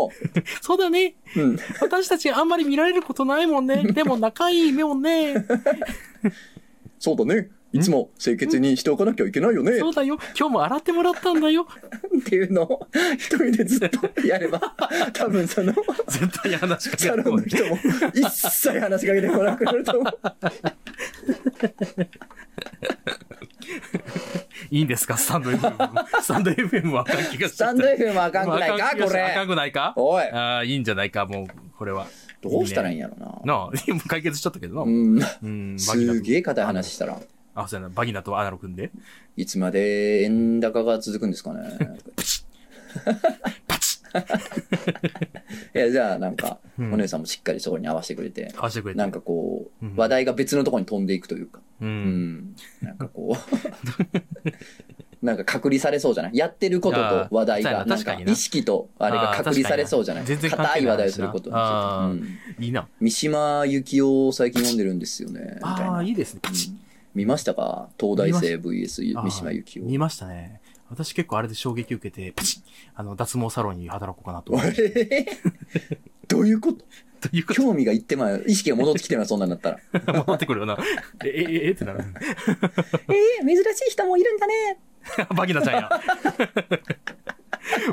[SPEAKER 2] そうだね。
[SPEAKER 1] うん。
[SPEAKER 2] 私たちあんまり見られることないもんね。でも仲いいもんね。
[SPEAKER 1] そうだね。いつも清潔にしておかなきゃいけないよね。
[SPEAKER 2] そうだよ。今日も洗ってもらったんだよ。
[SPEAKER 1] っていうのを一人でずっとやれば、多分その、
[SPEAKER 2] 絶対話しかけ
[SPEAKER 1] サ
[SPEAKER 2] ない
[SPEAKER 1] ロンの人も一切話しかけてこなくなると思う。
[SPEAKER 2] いいんですか？スタンド FM。スタンド FM はあかん気がし
[SPEAKER 1] スタンド FM あか？んくないか？こ
[SPEAKER 2] あかん
[SPEAKER 1] れ。
[SPEAKER 2] くないか？
[SPEAKER 1] おい
[SPEAKER 2] ああ、いいんじゃないか？もう、これは。
[SPEAKER 1] どうしたらいいん
[SPEAKER 2] や
[SPEAKER 1] やろな。
[SPEAKER 2] なあ、解決しちゃったけどな。
[SPEAKER 1] うん。すげえ硬い話したら、
[SPEAKER 2] あ、そうやな。バギナとアナロ組んで。
[SPEAKER 1] いつまで円高が続くんですかね。いや、じゃあなんか、
[SPEAKER 2] うん。
[SPEAKER 1] お姉さんもしっかりそこに合わせてくれて、
[SPEAKER 2] 合わせてくれて。
[SPEAKER 1] なんかこう、
[SPEAKER 2] うん。
[SPEAKER 1] 話題が別のところに飛んでいくというか、
[SPEAKER 2] う。
[SPEAKER 1] うん。ん。なんかこう、なんか隔離されそうじゃない？やってることと話題が、
[SPEAKER 2] 確かにな。
[SPEAKER 1] 意識とあれが隔離されそうじゃない？
[SPEAKER 2] あー確かにな全然関係ない
[SPEAKER 1] 硬い話題をすることに
[SPEAKER 2] あー。
[SPEAKER 1] うん。
[SPEAKER 2] いいな。
[SPEAKER 1] 三島由紀夫を最近読んでるんですよね。みたい
[SPEAKER 2] あ
[SPEAKER 1] な。
[SPEAKER 2] あ、いいですね。
[SPEAKER 1] 見ましたか？東大生 VS
[SPEAKER 2] あー。
[SPEAKER 1] 三島由紀夫。
[SPEAKER 2] 見ましたね。私結構あれで衝撃受けて、パチッあの、脱毛サロンに働こうかなと思
[SPEAKER 1] あ
[SPEAKER 2] って。
[SPEAKER 1] れ どういうこと？
[SPEAKER 2] というこ
[SPEAKER 1] 興味がいってまう。意識が戻ってきてます、そんなんだったら。
[SPEAKER 2] と 戻ってくるよな。え、え、え、えってなる。
[SPEAKER 1] えー、珍しい人もいるんだね。
[SPEAKER 2] バギナちゃんや。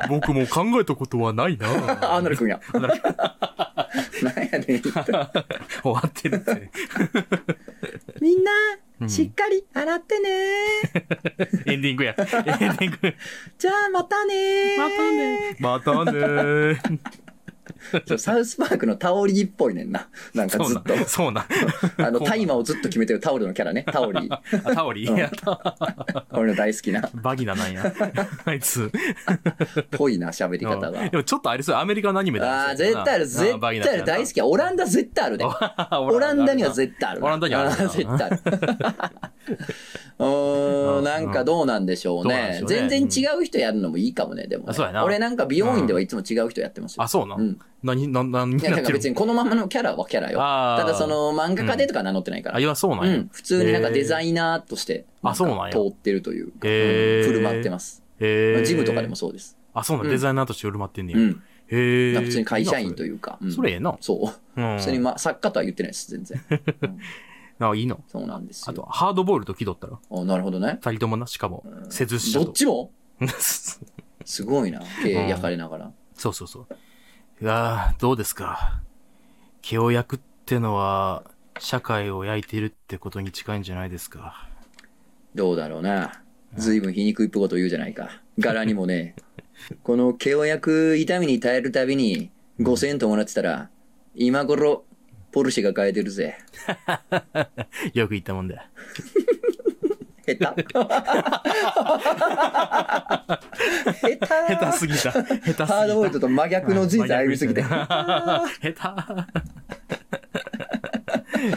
[SPEAKER 2] 僕も考えたことはないな
[SPEAKER 1] アーノル君や。なんやねん。
[SPEAKER 2] 終わってるって。
[SPEAKER 1] みんな、
[SPEAKER 2] うん
[SPEAKER 1] しっかり洗ってね。
[SPEAKER 2] エンディングや。エンディング。
[SPEAKER 1] じゃあまたね
[SPEAKER 2] またね。またね。
[SPEAKER 1] サウスパークのタオリーっぽいねんな。なんかずっと。。
[SPEAKER 2] そうな。
[SPEAKER 1] あの、大麻をずっと決めてるタオルのキャラね。タオリー。
[SPEAKER 2] あタオリー。
[SPEAKER 1] 俺の大好きな。
[SPEAKER 2] バギナなんや。あいつ。
[SPEAKER 1] ぽいな、喋り方が
[SPEAKER 2] うん。でもちょっとありそう。アメリカのアニメだ
[SPEAKER 1] ああ、絶対ある、絶対ある、大好きや。オランダ絶対あるね。オランダには絶対あるな。
[SPEAKER 2] オランダにはある
[SPEAKER 1] 絶対ある。うーん、なんかどうなんでしょうね全然違う人やるのもいいかもね、でも俺なんか美容院ではいつも違う人やってますよ。
[SPEAKER 2] あ、そうな
[SPEAKER 1] うん。
[SPEAKER 2] 何、何、何
[SPEAKER 1] いや、なんか別
[SPEAKER 2] に。
[SPEAKER 1] にこのままのキャラはキャラよ。
[SPEAKER 2] あー
[SPEAKER 1] ただその漫画家でとか名乗ってないから。
[SPEAKER 2] あ、いや、そうなんや。
[SPEAKER 1] うん。普通になんかデザ
[SPEAKER 2] イ
[SPEAKER 1] イナーとして、
[SPEAKER 2] あそうなんや
[SPEAKER 1] 通ってるというか、
[SPEAKER 2] へー
[SPEAKER 1] うん振る舞ってます。
[SPEAKER 2] へー
[SPEAKER 1] ジムとかでもそうです。
[SPEAKER 2] あ、そうなん、
[SPEAKER 1] うん
[SPEAKER 2] デザイナーとして振る舞ってんねや。
[SPEAKER 1] うん。
[SPEAKER 2] へえ。
[SPEAKER 1] 普通に会社員というか。うん
[SPEAKER 2] それええな。
[SPEAKER 1] そう。
[SPEAKER 2] うん。
[SPEAKER 1] 普通にまあ、作家とは言ってないです、全然。うん
[SPEAKER 2] あ、いいの？
[SPEAKER 1] そうなんですよ。
[SPEAKER 2] あと、ハードボイルド気取ったら？
[SPEAKER 1] あ、なるほどね。
[SPEAKER 2] 二人ともな、しかも、施術者と。
[SPEAKER 1] どっちも？すごいな。毛焼かれながら。
[SPEAKER 2] そうそうそう。いどうですか？毛を焼くってのは、社会を焼いているってことに近いんじゃないですか？
[SPEAKER 1] どうだろうな。ずいぶん皮肉いっぽいこと言うじゃないか。柄にもね、この毛を焼く痛みに耐えるたびに5000円ともらってたら、今頃、ポルシェが買えてるぜ。
[SPEAKER 2] よく言ったもんだよ。
[SPEAKER 1] 下手。下手。
[SPEAKER 2] 下手すぎた。下手すぎた。
[SPEAKER 1] ハードボイルドと真逆の人生歩みすぎて。
[SPEAKER 2] 下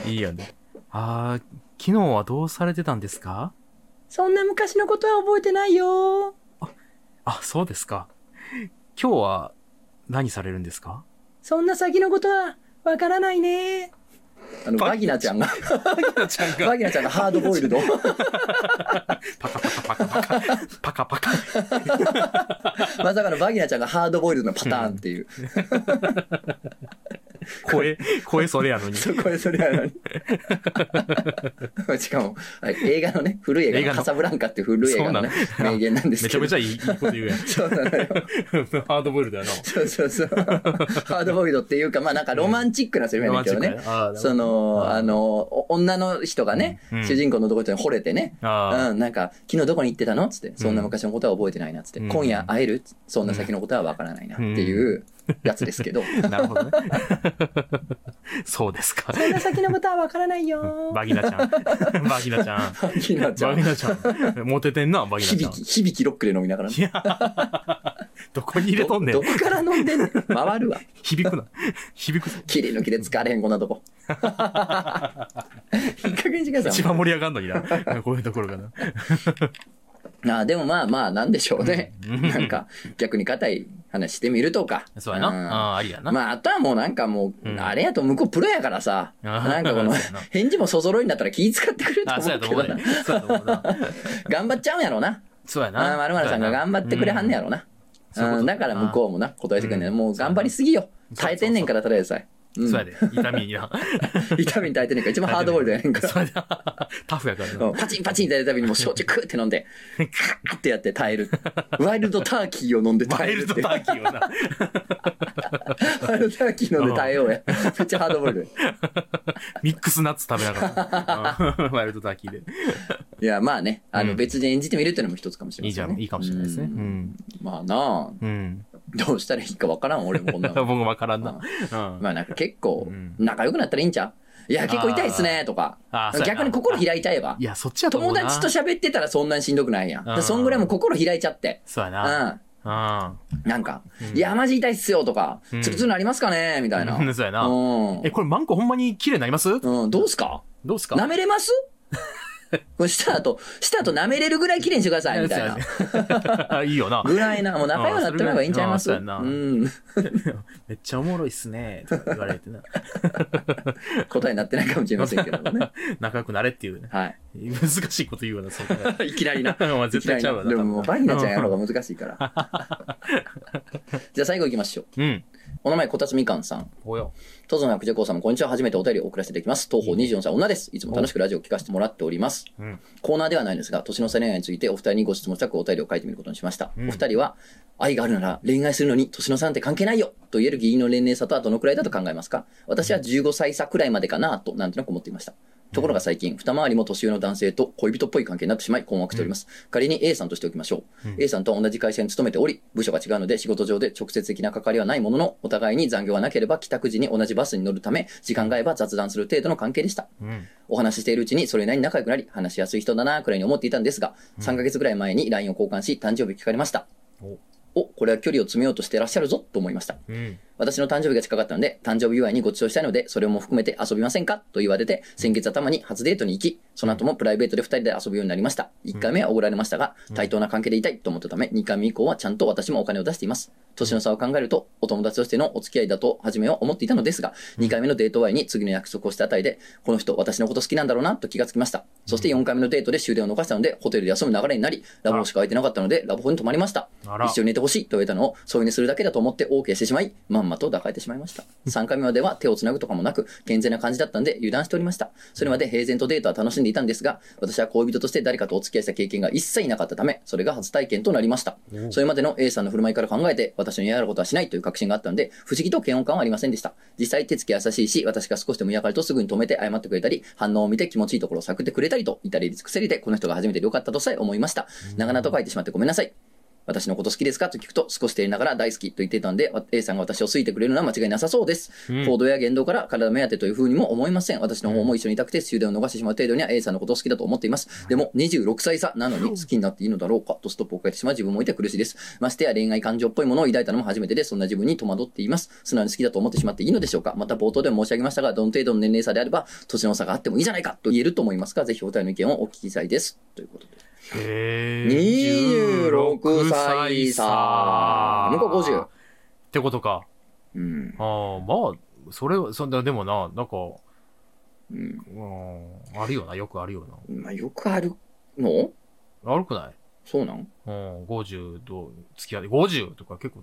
[SPEAKER 2] 手。いいよね。あー昨日はどうされてたんですか
[SPEAKER 1] そんな昔のことは覚えてないよ。
[SPEAKER 2] あ、そうですか。今日は何されるんですか
[SPEAKER 1] そんな先のことはわからないね。あの、バギナちゃんが、
[SPEAKER 2] ちゃん
[SPEAKER 1] バギナちゃんがハードボイルド。
[SPEAKER 2] パカパカパカパカ。パカパカ。
[SPEAKER 1] まさかのバギナちゃんがハードボイルドのパターンっていう。
[SPEAKER 2] 声、声それやのに。
[SPEAKER 1] そこでそれやのに。しかも、はい映画のね、古い映画のカサブランカっていう古い映画のね、名言なんですけど。
[SPEAKER 2] めちゃめちゃいいこと言うやん。
[SPEAKER 1] そうなのよ。
[SPEAKER 2] ハードボイルドやな。
[SPEAKER 1] そうそうそう。ハードボイルドっていうか、まあなんかロマンチックなセリフやねんけどね
[SPEAKER 2] ロマンチックねあ。
[SPEAKER 1] の、
[SPEAKER 2] あ
[SPEAKER 1] の、お女の人がね、
[SPEAKER 2] うん。
[SPEAKER 1] 主人公の男の人に惚れてね、
[SPEAKER 2] あ
[SPEAKER 1] うん、なんか、昨日どこに行ってたの？つって、そんな昔のことは覚えてないな、つって、
[SPEAKER 2] うん
[SPEAKER 1] 今夜会える？そんな先のことはわからないな、っていうやつですけど。
[SPEAKER 2] あ、なるほどね。そうですか。
[SPEAKER 1] そんな先のことはわからないよ。
[SPEAKER 2] バギナちゃん。バギナちゃん。
[SPEAKER 1] バギナちゃん
[SPEAKER 2] バギ。ナちゃん。モテてんな、バギナちゃん。
[SPEAKER 1] 響き、響きロックで飲みながらね。
[SPEAKER 2] いや、どこに入れとんねん
[SPEAKER 1] ど。どこから飲んでんねん。回るわ。
[SPEAKER 2] 響くな。響くぞ。
[SPEAKER 1] 切り抜きで使われへん、こんなとこ。いい加減にしてください。
[SPEAKER 2] 一番盛り上がんのにな。こういうところがな。
[SPEAKER 1] ああでもまあまあ、なんでしょうね。なんか、逆に硬い話してみるとか。
[SPEAKER 2] そうやな。
[SPEAKER 1] ん
[SPEAKER 2] ああ、ありやな。
[SPEAKER 1] まあ、あとはもうなんかもう、
[SPEAKER 2] うん
[SPEAKER 1] あれやと向こうプロやからさ、なんかこの返事もそぞろいになったら気使ってくれると思うけどな
[SPEAKER 2] やと思うね。そうやと思うな。
[SPEAKER 1] 頑張っちゃうんやろうな。
[SPEAKER 2] そうや
[SPEAKER 1] あ
[SPEAKER 2] な。
[SPEAKER 1] あ、まるまるさんが頑張ってくれはんねやろうな。
[SPEAKER 2] そう
[SPEAKER 1] ん、だから向こうもな、答えてくれんねもう頑張りすぎよ。耐えてんねんから、ただでさえ。うん
[SPEAKER 2] そうやで。痛みにな。
[SPEAKER 1] 痛みに耐えてんねんから、一番ハードボイルドやねんから。
[SPEAKER 2] そうやで。タフやからな。
[SPEAKER 1] うんパチンパチンってやるたびにもう焼酎クーって飲んで、カーってやって耐える。ワイルドターキーを飲んで
[SPEAKER 2] ワイルド
[SPEAKER 1] 耐えるって。
[SPEAKER 2] ターキーをな。
[SPEAKER 1] ワイルドターキー飲んで耐えようや。めっちゃハードボイルド。
[SPEAKER 2] ミックスナッツ食べながら。う んワイルドターキーで。
[SPEAKER 1] いや、まあね、あの
[SPEAKER 2] うん
[SPEAKER 1] 別に演じてみるっていうのも一つかもしれませんね。
[SPEAKER 2] いいじゃん。いいかもしれないですね。う
[SPEAKER 1] うん
[SPEAKER 2] ん。
[SPEAKER 1] まあなあ、
[SPEAKER 2] うん。
[SPEAKER 1] どうしたらいいかわからん、俺もこんな
[SPEAKER 2] 僕
[SPEAKER 1] の。
[SPEAKER 2] もわからんな。うん。
[SPEAKER 1] まあなんか結構
[SPEAKER 2] うん、
[SPEAKER 1] 仲良くなったらいいんちゃう？いや、結構痛いっすね、とか
[SPEAKER 2] あ
[SPEAKER 1] 逆に心開いちゃえば
[SPEAKER 2] い。や、そっちやと思うな。
[SPEAKER 1] 友達と喋ってたらそんなにしんどくないやん。だから
[SPEAKER 2] うん
[SPEAKER 1] そんぐらいもう心開いちゃって。
[SPEAKER 2] そうや
[SPEAKER 1] う
[SPEAKER 2] な。
[SPEAKER 1] ん。
[SPEAKER 2] うん。
[SPEAKER 1] なんか、
[SPEAKER 2] うん
[SPEAKER 1] いや、マジ痛いっすよとか、
[SPEAKER 2] うん
[SPEAKER 1] ツルツルなりますかね？みたいな。
[SPEAKER 2] うんそうやな
[SPEAKER 1] うん
[SPEAKER 2] え、これマンコほんまに綺麗になります？
[SPEAKER 1] うん、どうすか？
[SPEAKER 2] どうすか？
[SPEAKER 1] 舐めれます？これ舌と、舌と舐めれるぐらい綺麗にしてください、みたいな。
[SPEAKER 2] な。いいよな。
[SPEAKER 1] ぐらいな、もう仲良くなってもらえばいいんちゃいます？
[SPEAKER 2] う
[SPEAKER 1] ん。
[SPEAKER 2] めっちゃおもろいっすね。とか言われてな。
[SPEAKER 1] 答えになってないかもしれませんけどもね。
[SPEAKER 2] 仲良くなれっていうね。
[SPEAKER 1] はい。
[SPEAKER 2] 難しいこと言うわな、そう
[SPEAKER 1] いきなりな。
[SPEAKER 2] 絶対ちゃうわな。
[SPEAKER 1] でももうバニラちゃんやる方が難しいから。じゃあ最後行きましょう。
[SPEAKER 2] うん。
[SPEAKER 1] お名前、こたつみかんさん。
[SPEAKER 2] およ。
[SPEAKER 1] トゾナクジャコウさんもこんにちは。初めてお便りを送らせていただきます。東方24歳女です。いつも楽しくラジオを聞かせてもらっております。
[SPEAKER 2] うん。
[SPEAKER 1] コーナーではないんですが、年の差恋愛についてお二人にご質問したくお便りを書いてみることにしました。
[SPEAKER 2] うん
[SPEAKER 1] お二人は、愛があるなら恋愛するのに年の差なんて関係ないよと言える義理の年齢差とはどのくらいだと考えますか？私は15歳差くらいまでかなと、なんとなく思っていました。ところが最近、二回りも年上の男性と恋人っぽい関係になってしまい困惑しております。仮に A さんとしておきましょう。
[SPEAKER 2] うん
[SPEAKER 1] A さんとは同じ会社に勤めており、部署が違うので仕事上で直接的な関わりはないものの、お互いに残業がなければ帰宅時に同じバスに乗るため、時間が合えば雑談する程度の関係でした。
[SPEAKER 2] うん。
[SPEAKER 1] お話ししているうちにそれなりに仲良くなり、話しやすい人だなくらいに思っていたんですが、3ヶ月ぐらい前に LINE を交換し、誕生日聞かれました。
[SPEAKER 2] お
[SPEAKER 1] お、これは距離を詰めようとしてらっしゃるぞと思いました。
[SPEAKER 2] うん。
[SPEAKER 1] 私の誕生日が近かったので、誕生日祝いにご馳走したいので、それも含めて遊びませんか？と言われて、先月頭に初デートに行き、その後もプライベートで2人で遊ぶようになりました。1回目はおごられましたが、対等な関係でいたいと思ったため、2回目以降はちゃんと私もお金を出しています。年の差を考えると、お友達としてのお付き合いだと初めは思っていたのですが、2回目のデート終わりに次の約束をしたあたりで、この人私のこと好きなんだろうなと気がつきました。そして4回目のデートで終電を逃したので、ホテルで休む流れになり、ラブホしか空いてなかったので、ラブホに泊まりました。一緒に寝てほしいと言われたのを添い寝するだけだと思って OK してしまい、まんまと抱えてしまいました。3回目までは手をつなぐとかもなく、健全な感じだったんで油断しておりました。それまで平然とデートは楽しんでいたんですが、私は恋人として誰かとお付き合いした経験が一切なかったため、それが初体験となりました。それまでの A さんの振る舞いから考えて、私の嫌がることはしないという確信があったので、不思議と嫌悪感はありませんでした。実際手つき優しいし、私が少しでも嫌がるとすぐに止めて謝ってくれたり、反応を見て気持ちいいところを探ってくれたりと、至れり尽くせりで、この人が初めてでよかったとさえ思いました。長々と書いてしまってごめんなさい。私のこと好きですか？と聞くと、少し照れながら大好きと言っていたので、わ A さんが私を好いてくれるのは間違いなさそうです。
[SPEAKER 2] うん
[SPEAKER 1] 行動や言動から体目当てというふうにも思いません。私の方も一緒にいたくて終電を逃してしまう程度には A さんのことを好きだと思っています。でも、26歳差なのに好きになっていいのだろうかとストップをかけてしまう自分もいて苦しいです。ましてや恋愛感情っぽいものを抱いたのも初めてで、そんな自分に戸惑っています。素直に好きだと思ってしまっていいのでしょうか？また冒頭でも申し上げましたが、どの程度の年齢差であれば、年の差があってもいいじゃないかと言えると思いますが、ぜひお二人の意見をお聞きしたいです。ということで。
[SPEAKER 2] へー
[SPEAKER 1] 26歳差。向こう50。
[SPEAKER 2] ってことか。
[SPEAKER 1] うん。
[SPEAKER 2] ああ、まあ、それは、そんな、でもな、なんか、
[SPEAKER 1] うん。
[SPEAKER 2] うん、あるよな、よくあるよ
[SPEAKER 1] まあ、よくあるの？
[SPEAKER 2] な。悪くない
[SPEAKER 1] そうなん？
[SPEAKER 2] うん、50と付き合って、50とか結構、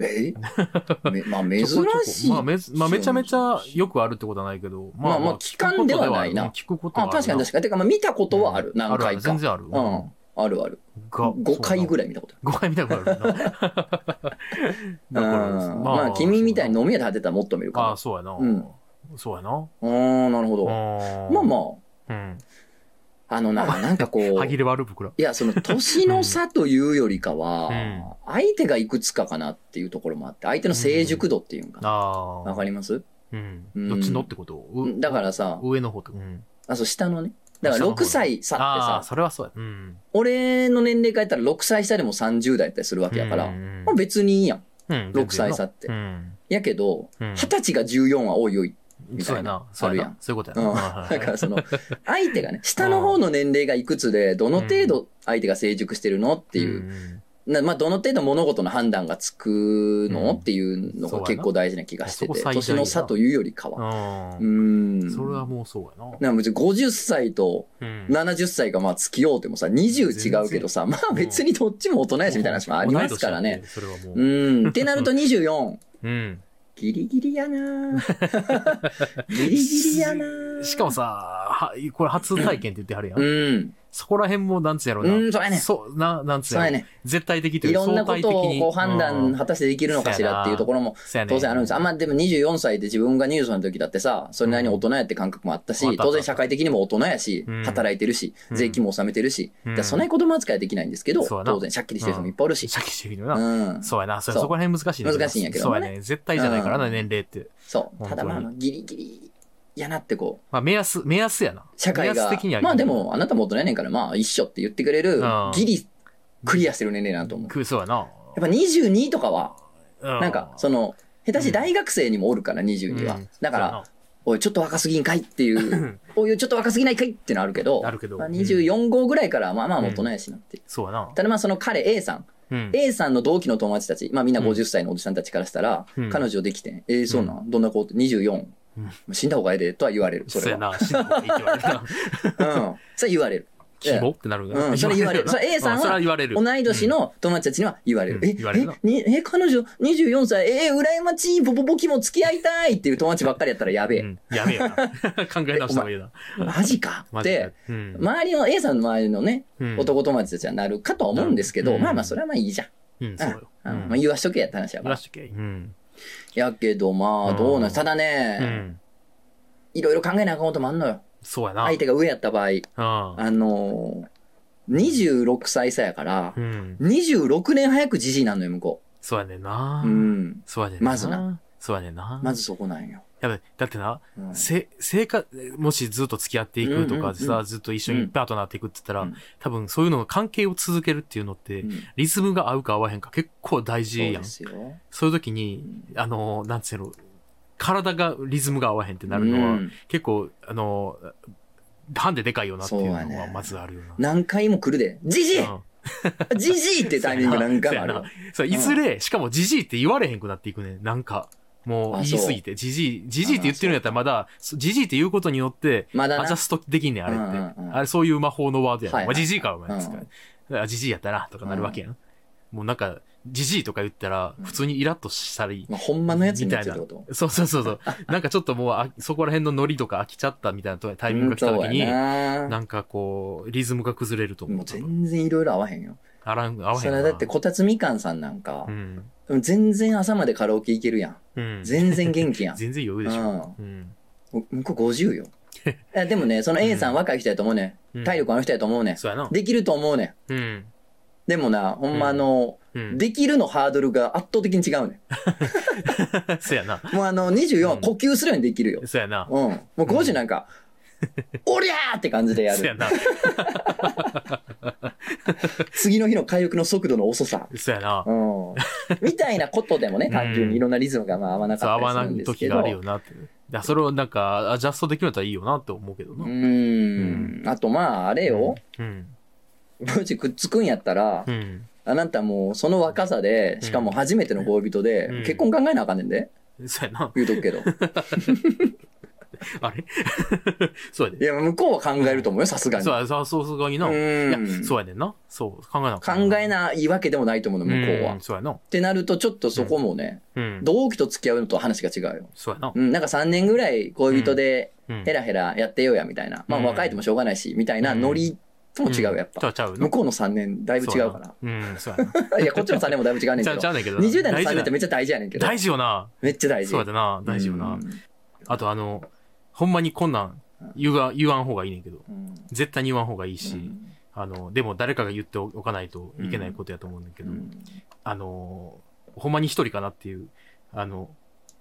[SPEAKER 1] え？めまあ、珍しい。
[SPEAKER 2] まあめず。まあ、めちゃめちゃよくあるってことはないけど、
[SPEAKER 1] まあまあ聞かんではないな
[SPEAKER 2] 聞くことは
[SPEAKER 1] あ、
[SPEAKER 2] あるか
[SPEAKER 1] 確かに確かに。てか、まあ、見たことはある。何
[SPEAKER 2] あるある、
[SPEAKER 1] 回か。
[SPEAKER 2] 全然ある。
[SPEAKER 1] うん。あるある。
[SPEAKER 2] が
[SPEAKER 1] 5回ぐらい見たこと
[SPEAKER 2] 5回見たことあるな。だか
[SPEAKER 1] ある。
[SPEAKER 2] ら、
[SPEAKER 1] うんまあ、君みたいに飲み屋で当てたらもっと見る
[SPEAKER 2] ああ、
[SPEAKER 1] か
[SPEAKER 2] そうやな。
[SPEAKER 1] うん
[SPEAKER 2] そうやな。
[SPEAKER 1] も。ああ、なるほど。まあま
[SPEAKER 2] あ。うん。
[SPEAKER 1] あ、あのな、なんかこう。
[SPEAKER 2] 歯切れ悪袋。
[SPEAKER 1] いや、その年の差というよりかは、
[SPEAKER 2] うん
[SPEAKER 1] 相手がいくつかかなっていうところもあって、相手の成熟度っていうのかな。わかります？
[SPEAKER 2] うん。
[SPEAKER 1] うん
[SPEAKER 2] どっちのってこと？う
[SPEAKER 1] だからさ、
[SPEAKER 2] 上の方と。うん。
[SPEAKER 1] あ、そう、下のね。だから6歳差ってさ、
[SPEAKER 2] それはそうや。うん。
[SPEAKER 1] 俺の年齢変えたら6歳下でも30代やったりするわけやから、
[SPEAKER 2] うん
[SPEAKER 1] まあ別にいいやん。
[SPEAKER 2] うん。
[SPEAKER 1] 6歳差って
[SPEAKER 2] うん。
[SPEAKER 1] やけど、
[SPEAKER 2] うん
[SPEAKER 1] 20歳が14は多いよい。みたいな
[SPEAKER 2] そうやな。そういうこと
[SPEAKER 1] うん。
[SPEAKER 2] やな。
[SPEAKER 1] だからその、相手がね、下の方の年齢がいくつで、どの程度相手が成熟してるのっていう、まあ、どの程度物事の判断がつくの、
[SPEAKER 2] うん
[SPEAKER 1] っていうのが結構大事な気がしてて、年の差というよりかは。
[SPEAKER 2] う。
[SPEAKER 1] うんん。
[SPEAKER 2] それはもうそうやな。
[SPEAKER 1] なんか別に50歳と
[SPEAKER 2] うん
[SPEAKER 1] 70歳がまあ付き合うてもさ、20違うけどさ、まあ別にどっちも大人やしみたいな話もありますからね。。
[SPEAKER 2] う
[SPEAKER 1] ん。ってなると24。
[SPEAKER 2] うん。
[SPEAKER 1] ギリギリやな ギリギリやな
[SPEAKER 2] しかもさ、はこれ初体験って言ってはるや。
[SPEAKER 1] うんん。
[SPEAKER 2] そこら辺もなんつうやろうな。
[SPEAKER 1] うんそうやね
[SPEAKER 2] そう、な、なんつうやろ
[SPEAKER 1] そうやね。
[SPEAKER 2] 絶対的とい
[SPEAKER 1] いうろんなことをこう判
[SPEAKER 2] うん
[SPEAKER 1] 断果たしてできるのかしらっていうところも当然あるんです。あんまでも24歳で自分が20歳の時だってさ、それなりに大人やって感覚もあったし
[SPEAKER 2] うん、
[SPEAKER 1] 当然社会的にも大人やし
[SPEAKER 2] うん、
[SPEAKER 1] 働いてるし、
[SPEAKER 2] うん
[SPEAKER 1] 税金も納めてるし、
[SPEAKER 2] うん
[SPEAKER 1] だからそんなに子供扱いはできないんですけど、
[SPEAKER 2] そうやな
[SPEAKER 1] 当然借金してる人もいっぱいおるし。
[SPEAKER 2] シャキシャキの
[SPEAKER 1] う
[SPEAKER 2] な。
[SPEAKER 1] ん。
[SPEAKER 2] そうやな。そこら辺難しいね
[SPEAKER 1] 難しいんやけどね
[SPEAKER 2] そうやね。絶対じゃないからな、
[SPEAKER 1] うん
[SPEAKER 2] 年齢って。
[SPEAKER 1] そう。ただまあギリギリやなってこう、
[SPEAKER 2] まあ、目安、目安やな。
[SPEAKER 1] 社会が。まあで、も、あなたも大人やねんから、まあ一緒って言ってくれる
[SPEAKER 2] うん、
[SPEAKER 1] ギリクリアしてる年齢なんと思う。
[SPEAKER 2] くそうやな。
[SPEAKER 1] やっぱ22とかは、
[SPEAKER 2] な
[SPEAKER 1] なんか、その、下手し大学生にもおるから、22は。だから、、おい、ちょっと若すぎんかいっていう、おい、ちょっと若すぎないかいってのあるけど、
[SPEAKER 2] あるけど。
[SPEAKER 1] まあ、24号ぐらいから、まあまあ大人やしなって。
[SPEAKER 2] そうやな。
[SPEAKER 1] ただまあその彼 A さん、
[SPEAKER 2] うん。
[SPEAKER 1] A さんの同期の友達たち、まあみんな
[SPEAKER 2] うん。
[SPEAKER 1] 50歳のおじさんたちからしたら、
[SPEAKER 2] うん。
[SPEAKER 1] 彼女できてん、えー、そうなん、どんな子って？24、
[SPEAKER 2] うん
[SPEAKER 1] 死んだ方がええで、とは言われる。それは。
[SPEAKER 2] な。死んだ方がいいって言われるな。
[SPEAKER 1] うん。それ言われる。
[SPEAKER 2] 希望ってなる
[SPEAKER 1] うん、それ言われる。それ A さん
[SPEAKER 2] は
[SPEAKER 1] は
[SPEAKER 2] 言われる。
[SPEAKER 1] 同い年の友達たちには言われる。
[SPEAKER 2] うん
[SPEAKER 1] え、
[SPEAKER 2] 言われるな
[SPEAKER 1] え、にえ、彼女24歳、えー、羨ましい、ポポポキも付き合いたいっていう友達ばっかりやったらやべえ。
[SPEAKER 2] うん。やべえよな。考え直した方がいいな。
[SPEAKER 1] マジかって。
[SPEAKER 2] うん。
[SPEAKER 1] 周りの A さんの周りのね、
[SPEAKER 2] うん
[SPEAKER 1] 男友達たちはなるかとは思うんですけど、
[SPEAKER 2] うん
[SPEAKER 1] まあまあそれはまあいいじゃん。
[SPEAKER 2] うん、そうよ。
[SPEAKER 1] うんまあ言わしとけやって話やから
[SPEAKER 2] 言わし。とけ。うん。
[SPEAKER 1] やけどまあどうなん、
[SPEAKER 2] うん
[SPEAKER 1] ただ
[SPEAKER 2] う
[SPEAKER 1] ね、
[SPEAKER 2] ん。
[SPEAKER 1] いろいろ考えなあかんこともあんのよ。
[SPEAKER 2] そうやな。
[SPEAKER 1] 相手が上やった場合、
[SPEAKER 2] うん。
[SPEAKER 1] あのー、26歳差やから
[SPEAKER 2] う、ん。
[SPEAKER 1] 26年早くじじいなんのよ、向こ
[SPEAKER 2] そうやねんな
[SPEAKER 1] う。。うん。
[SPEAKER 2] そうやねんな。
[SPEAKER 1] まずな。
[SPEAKER 2] そうやねんな。
[SPEAKER 1] まずそこなんよ。
[SPEAKER 2] やべ、だってな、
[SPEAKER 1] うん
[SPEAKER 2] せ、生活、もしずっと付き合っていくとかでさ、
[SPEAKER 1] うんうんうん
[SPEAKER 2] ずっと一緒にパートナーっていくって言ったら、
[SPEAKER 1] うん
[SPEAKER 2] 多分そういうのが関係を続けるっていうのって、
[SPEAKER 1] うん
[SPEAKER 2] リズムが合うか合わへんか結構大
[SPEAKER 1] そう
[SPEAKER 2] 事やん。
[SPEAKER 1] ですよ。
[SPEAKER 2] そういう時に、あの、なんつうの、体がリズムが合わへんってなるのは、
[SPEAKER 1] うん
[SPEAKER 2] 結構、あの、ハンデでかいよなっていうのはまずあるよな。
[SPEAKER 1] 何回も来るで。じじい
[SPEAKER 2] うん
[SPEAKER 1] じじいってタイミング何回もあるわ。
[SPEAKER 2] そう、いずれ、しかもジジイって言われへんくなっていくね。なんか、もう
[SPEAKER 1] あ
[SPEAKER 2] 言いすぎて、ジジイ、ジジイって言ってるんやったらまだ、ジジイって言うことによって、
[SPEAKER 1] まだな
[SPEAKER 2] アジャストできんねん、あれって。あれ、そういう魔法のワードやん。
[SPEAKER 1] はいはい
[SPEAKER 2] か、お前。つ
[SPEAKER 1] うん
[SPEAKER 2] かあ、ジジイやったな、とかなるわけやん。もうなんか、ジジイとか言ったら、普通にイラッとしたり、
[SPEAKER 1] まあ、ほんまのやつに
[SPEAKER 2] みたいな。そうそうそうそう。なんかちょっともうあ、そこら辺のノリとか飽きちゃったみたいなタイミングが来た時に、
[SPEAKER 1] な
[SPEAKER 2] んかこう、リズムが崩れると思う。
[SPEAKER 1] もう全然いろいろ合わへんよ。
[SPEAKER 2] あらん、合わへんな。
[SPEAKER 1] それだってこたつみかんさんなんか
[SPEAKER 2] う、ん。
[SPEAKER 1] 全然朝までカラオケ行けるやん。
[SPEAKER 2] うん。
[SPEAKER 1] 全然元気やん。
[SPEAKER 2] 全然余裕でしょ。うん。
[SPEAKER 1] も向こう50よ。いやでもね、その A さん若い人やと思うね
[SPEAKER 2] うん
[SPEAKER 1] ん。体力ある人やと思うね
[SPEAKER 2] うやな。
[SPEAKER 1] できると思うねん。
[SPEAKER 2] うん。
[SPEAKER 1] でもな、ほんまあの、
[SPEAKER 2] うん。
[SPEAKER 1] できるのハードルが圧倒的に違うね
[SPEAKER 2] そうやな。
[SPEAKER 1] ん。もうあの、24は呼吸するようにできるよ。
[SPEAKER 2] そうやな。
[SPEAKER 1] うん。もう50なんか、おりゃーって感じでやる。
[SPEAKER 2] そうやな。
[SPEAKER 1] 次の日の回復の速度の遅さ。
[SPEAKER 2] そうやな
[SPEAKER 1] う。ん。みたいなことでもね、単純にいろんなリズムがまあ合わなかったりするん
[SPEAKER 2] い時が
[SPEAKER 1] ですけど。
[SPEAKER 2] あるよなって。それをなんか、アジャストできるんだったらいいよなって思うけど
[SPEAKER 1] う
[SPEAKER 2] な。
[SPEAKER 1] ーん。あとまあ、あれよ。
[SPEAKER 2] うん。
[SPEAKER 1] もしくっつくんやったら
[SPEAKER 2] う、ん。
[SPEAKER 1] あなたもうその若さで、しかも初めての恋人で、
[SPEAKER 2] うん
[SPEAKER 1] 結婚考えなあかんねんで。
[SPEAKER 2] そうやな。
[SPEAKER 1] 言うとくけど。
[SPEAKER 2] あれ？そうや
[SPEAKER 1] い
[SPEAKER 2] で。
[SPEAKER 1] や、向こうは考えると思うよ、さすがに。
[SPEAKER 2] そうや、そう、そう、そうにな。
[SPEAKER 1] う
[SPEAKER 2] いや
[SPEAKER 1] ん、
[SPEAKER 2] そうやねんな。そう、考えなあ
[SPEAKER 1] 考えないわけでもないと思うの、向こうは。っ
[SPEAKER 2] んそうやな。
[SPEAKER 1] てなると、ちょっとそこもね、
[SPEAKER 2] うん。
[SPEAKER 1] 同期と付き合うのと話が違うよ。
[SPEAKER 2] そうやな
[SPEAKER 1] う。ん、なんか3年ぐらい恋人で
[SPEAKER 2] うん
[SPEAKER 1] ヘラヘラやってようや、みたいな。まあ
[SPEAKER 2] うん
[SPEAKER 1] 若いともしょうがないし、みたいなノリとも違うよ、やっぱ。
[SPEAKER 2] うちゃう
[SPEAKER 1] 向こうの3年だいぶ違うから。
[SPEAKER 2] そうん、そうやな。
[SPEAKER 1] いや、こっちの3年もだいぶ違うねんけど。
[SPEAKER 2] うちゃうねんけどな。
[SPEAKER 1] 20代の3
[SPEAKER 2] 大事な
[SPEAKER 1] 年ってめっちゃ大事やねんけど。
[SPEAKER 2] 大事よな。
[SPEAKER 1] めっちゃ大事。
[SPEAKER 2] そうやでな。大事よな
[SPEAKER 1] うん。
[SPEAKER 2] あとあの、ほんまにこんなん言わ言わん方がいいねんけど。
[SPEAKER 1] うん
[SPEAKER 2] 絶対に言わん方がいいし、
[SPEAKER 1] うん
[SPEAKER 2] あの、でも誰かが言っておかないといけないことやと思うんだけど、
[SPEAKER 1] うん
[SPEAKER 2] あの、ほんまに一人かなっていう、あの、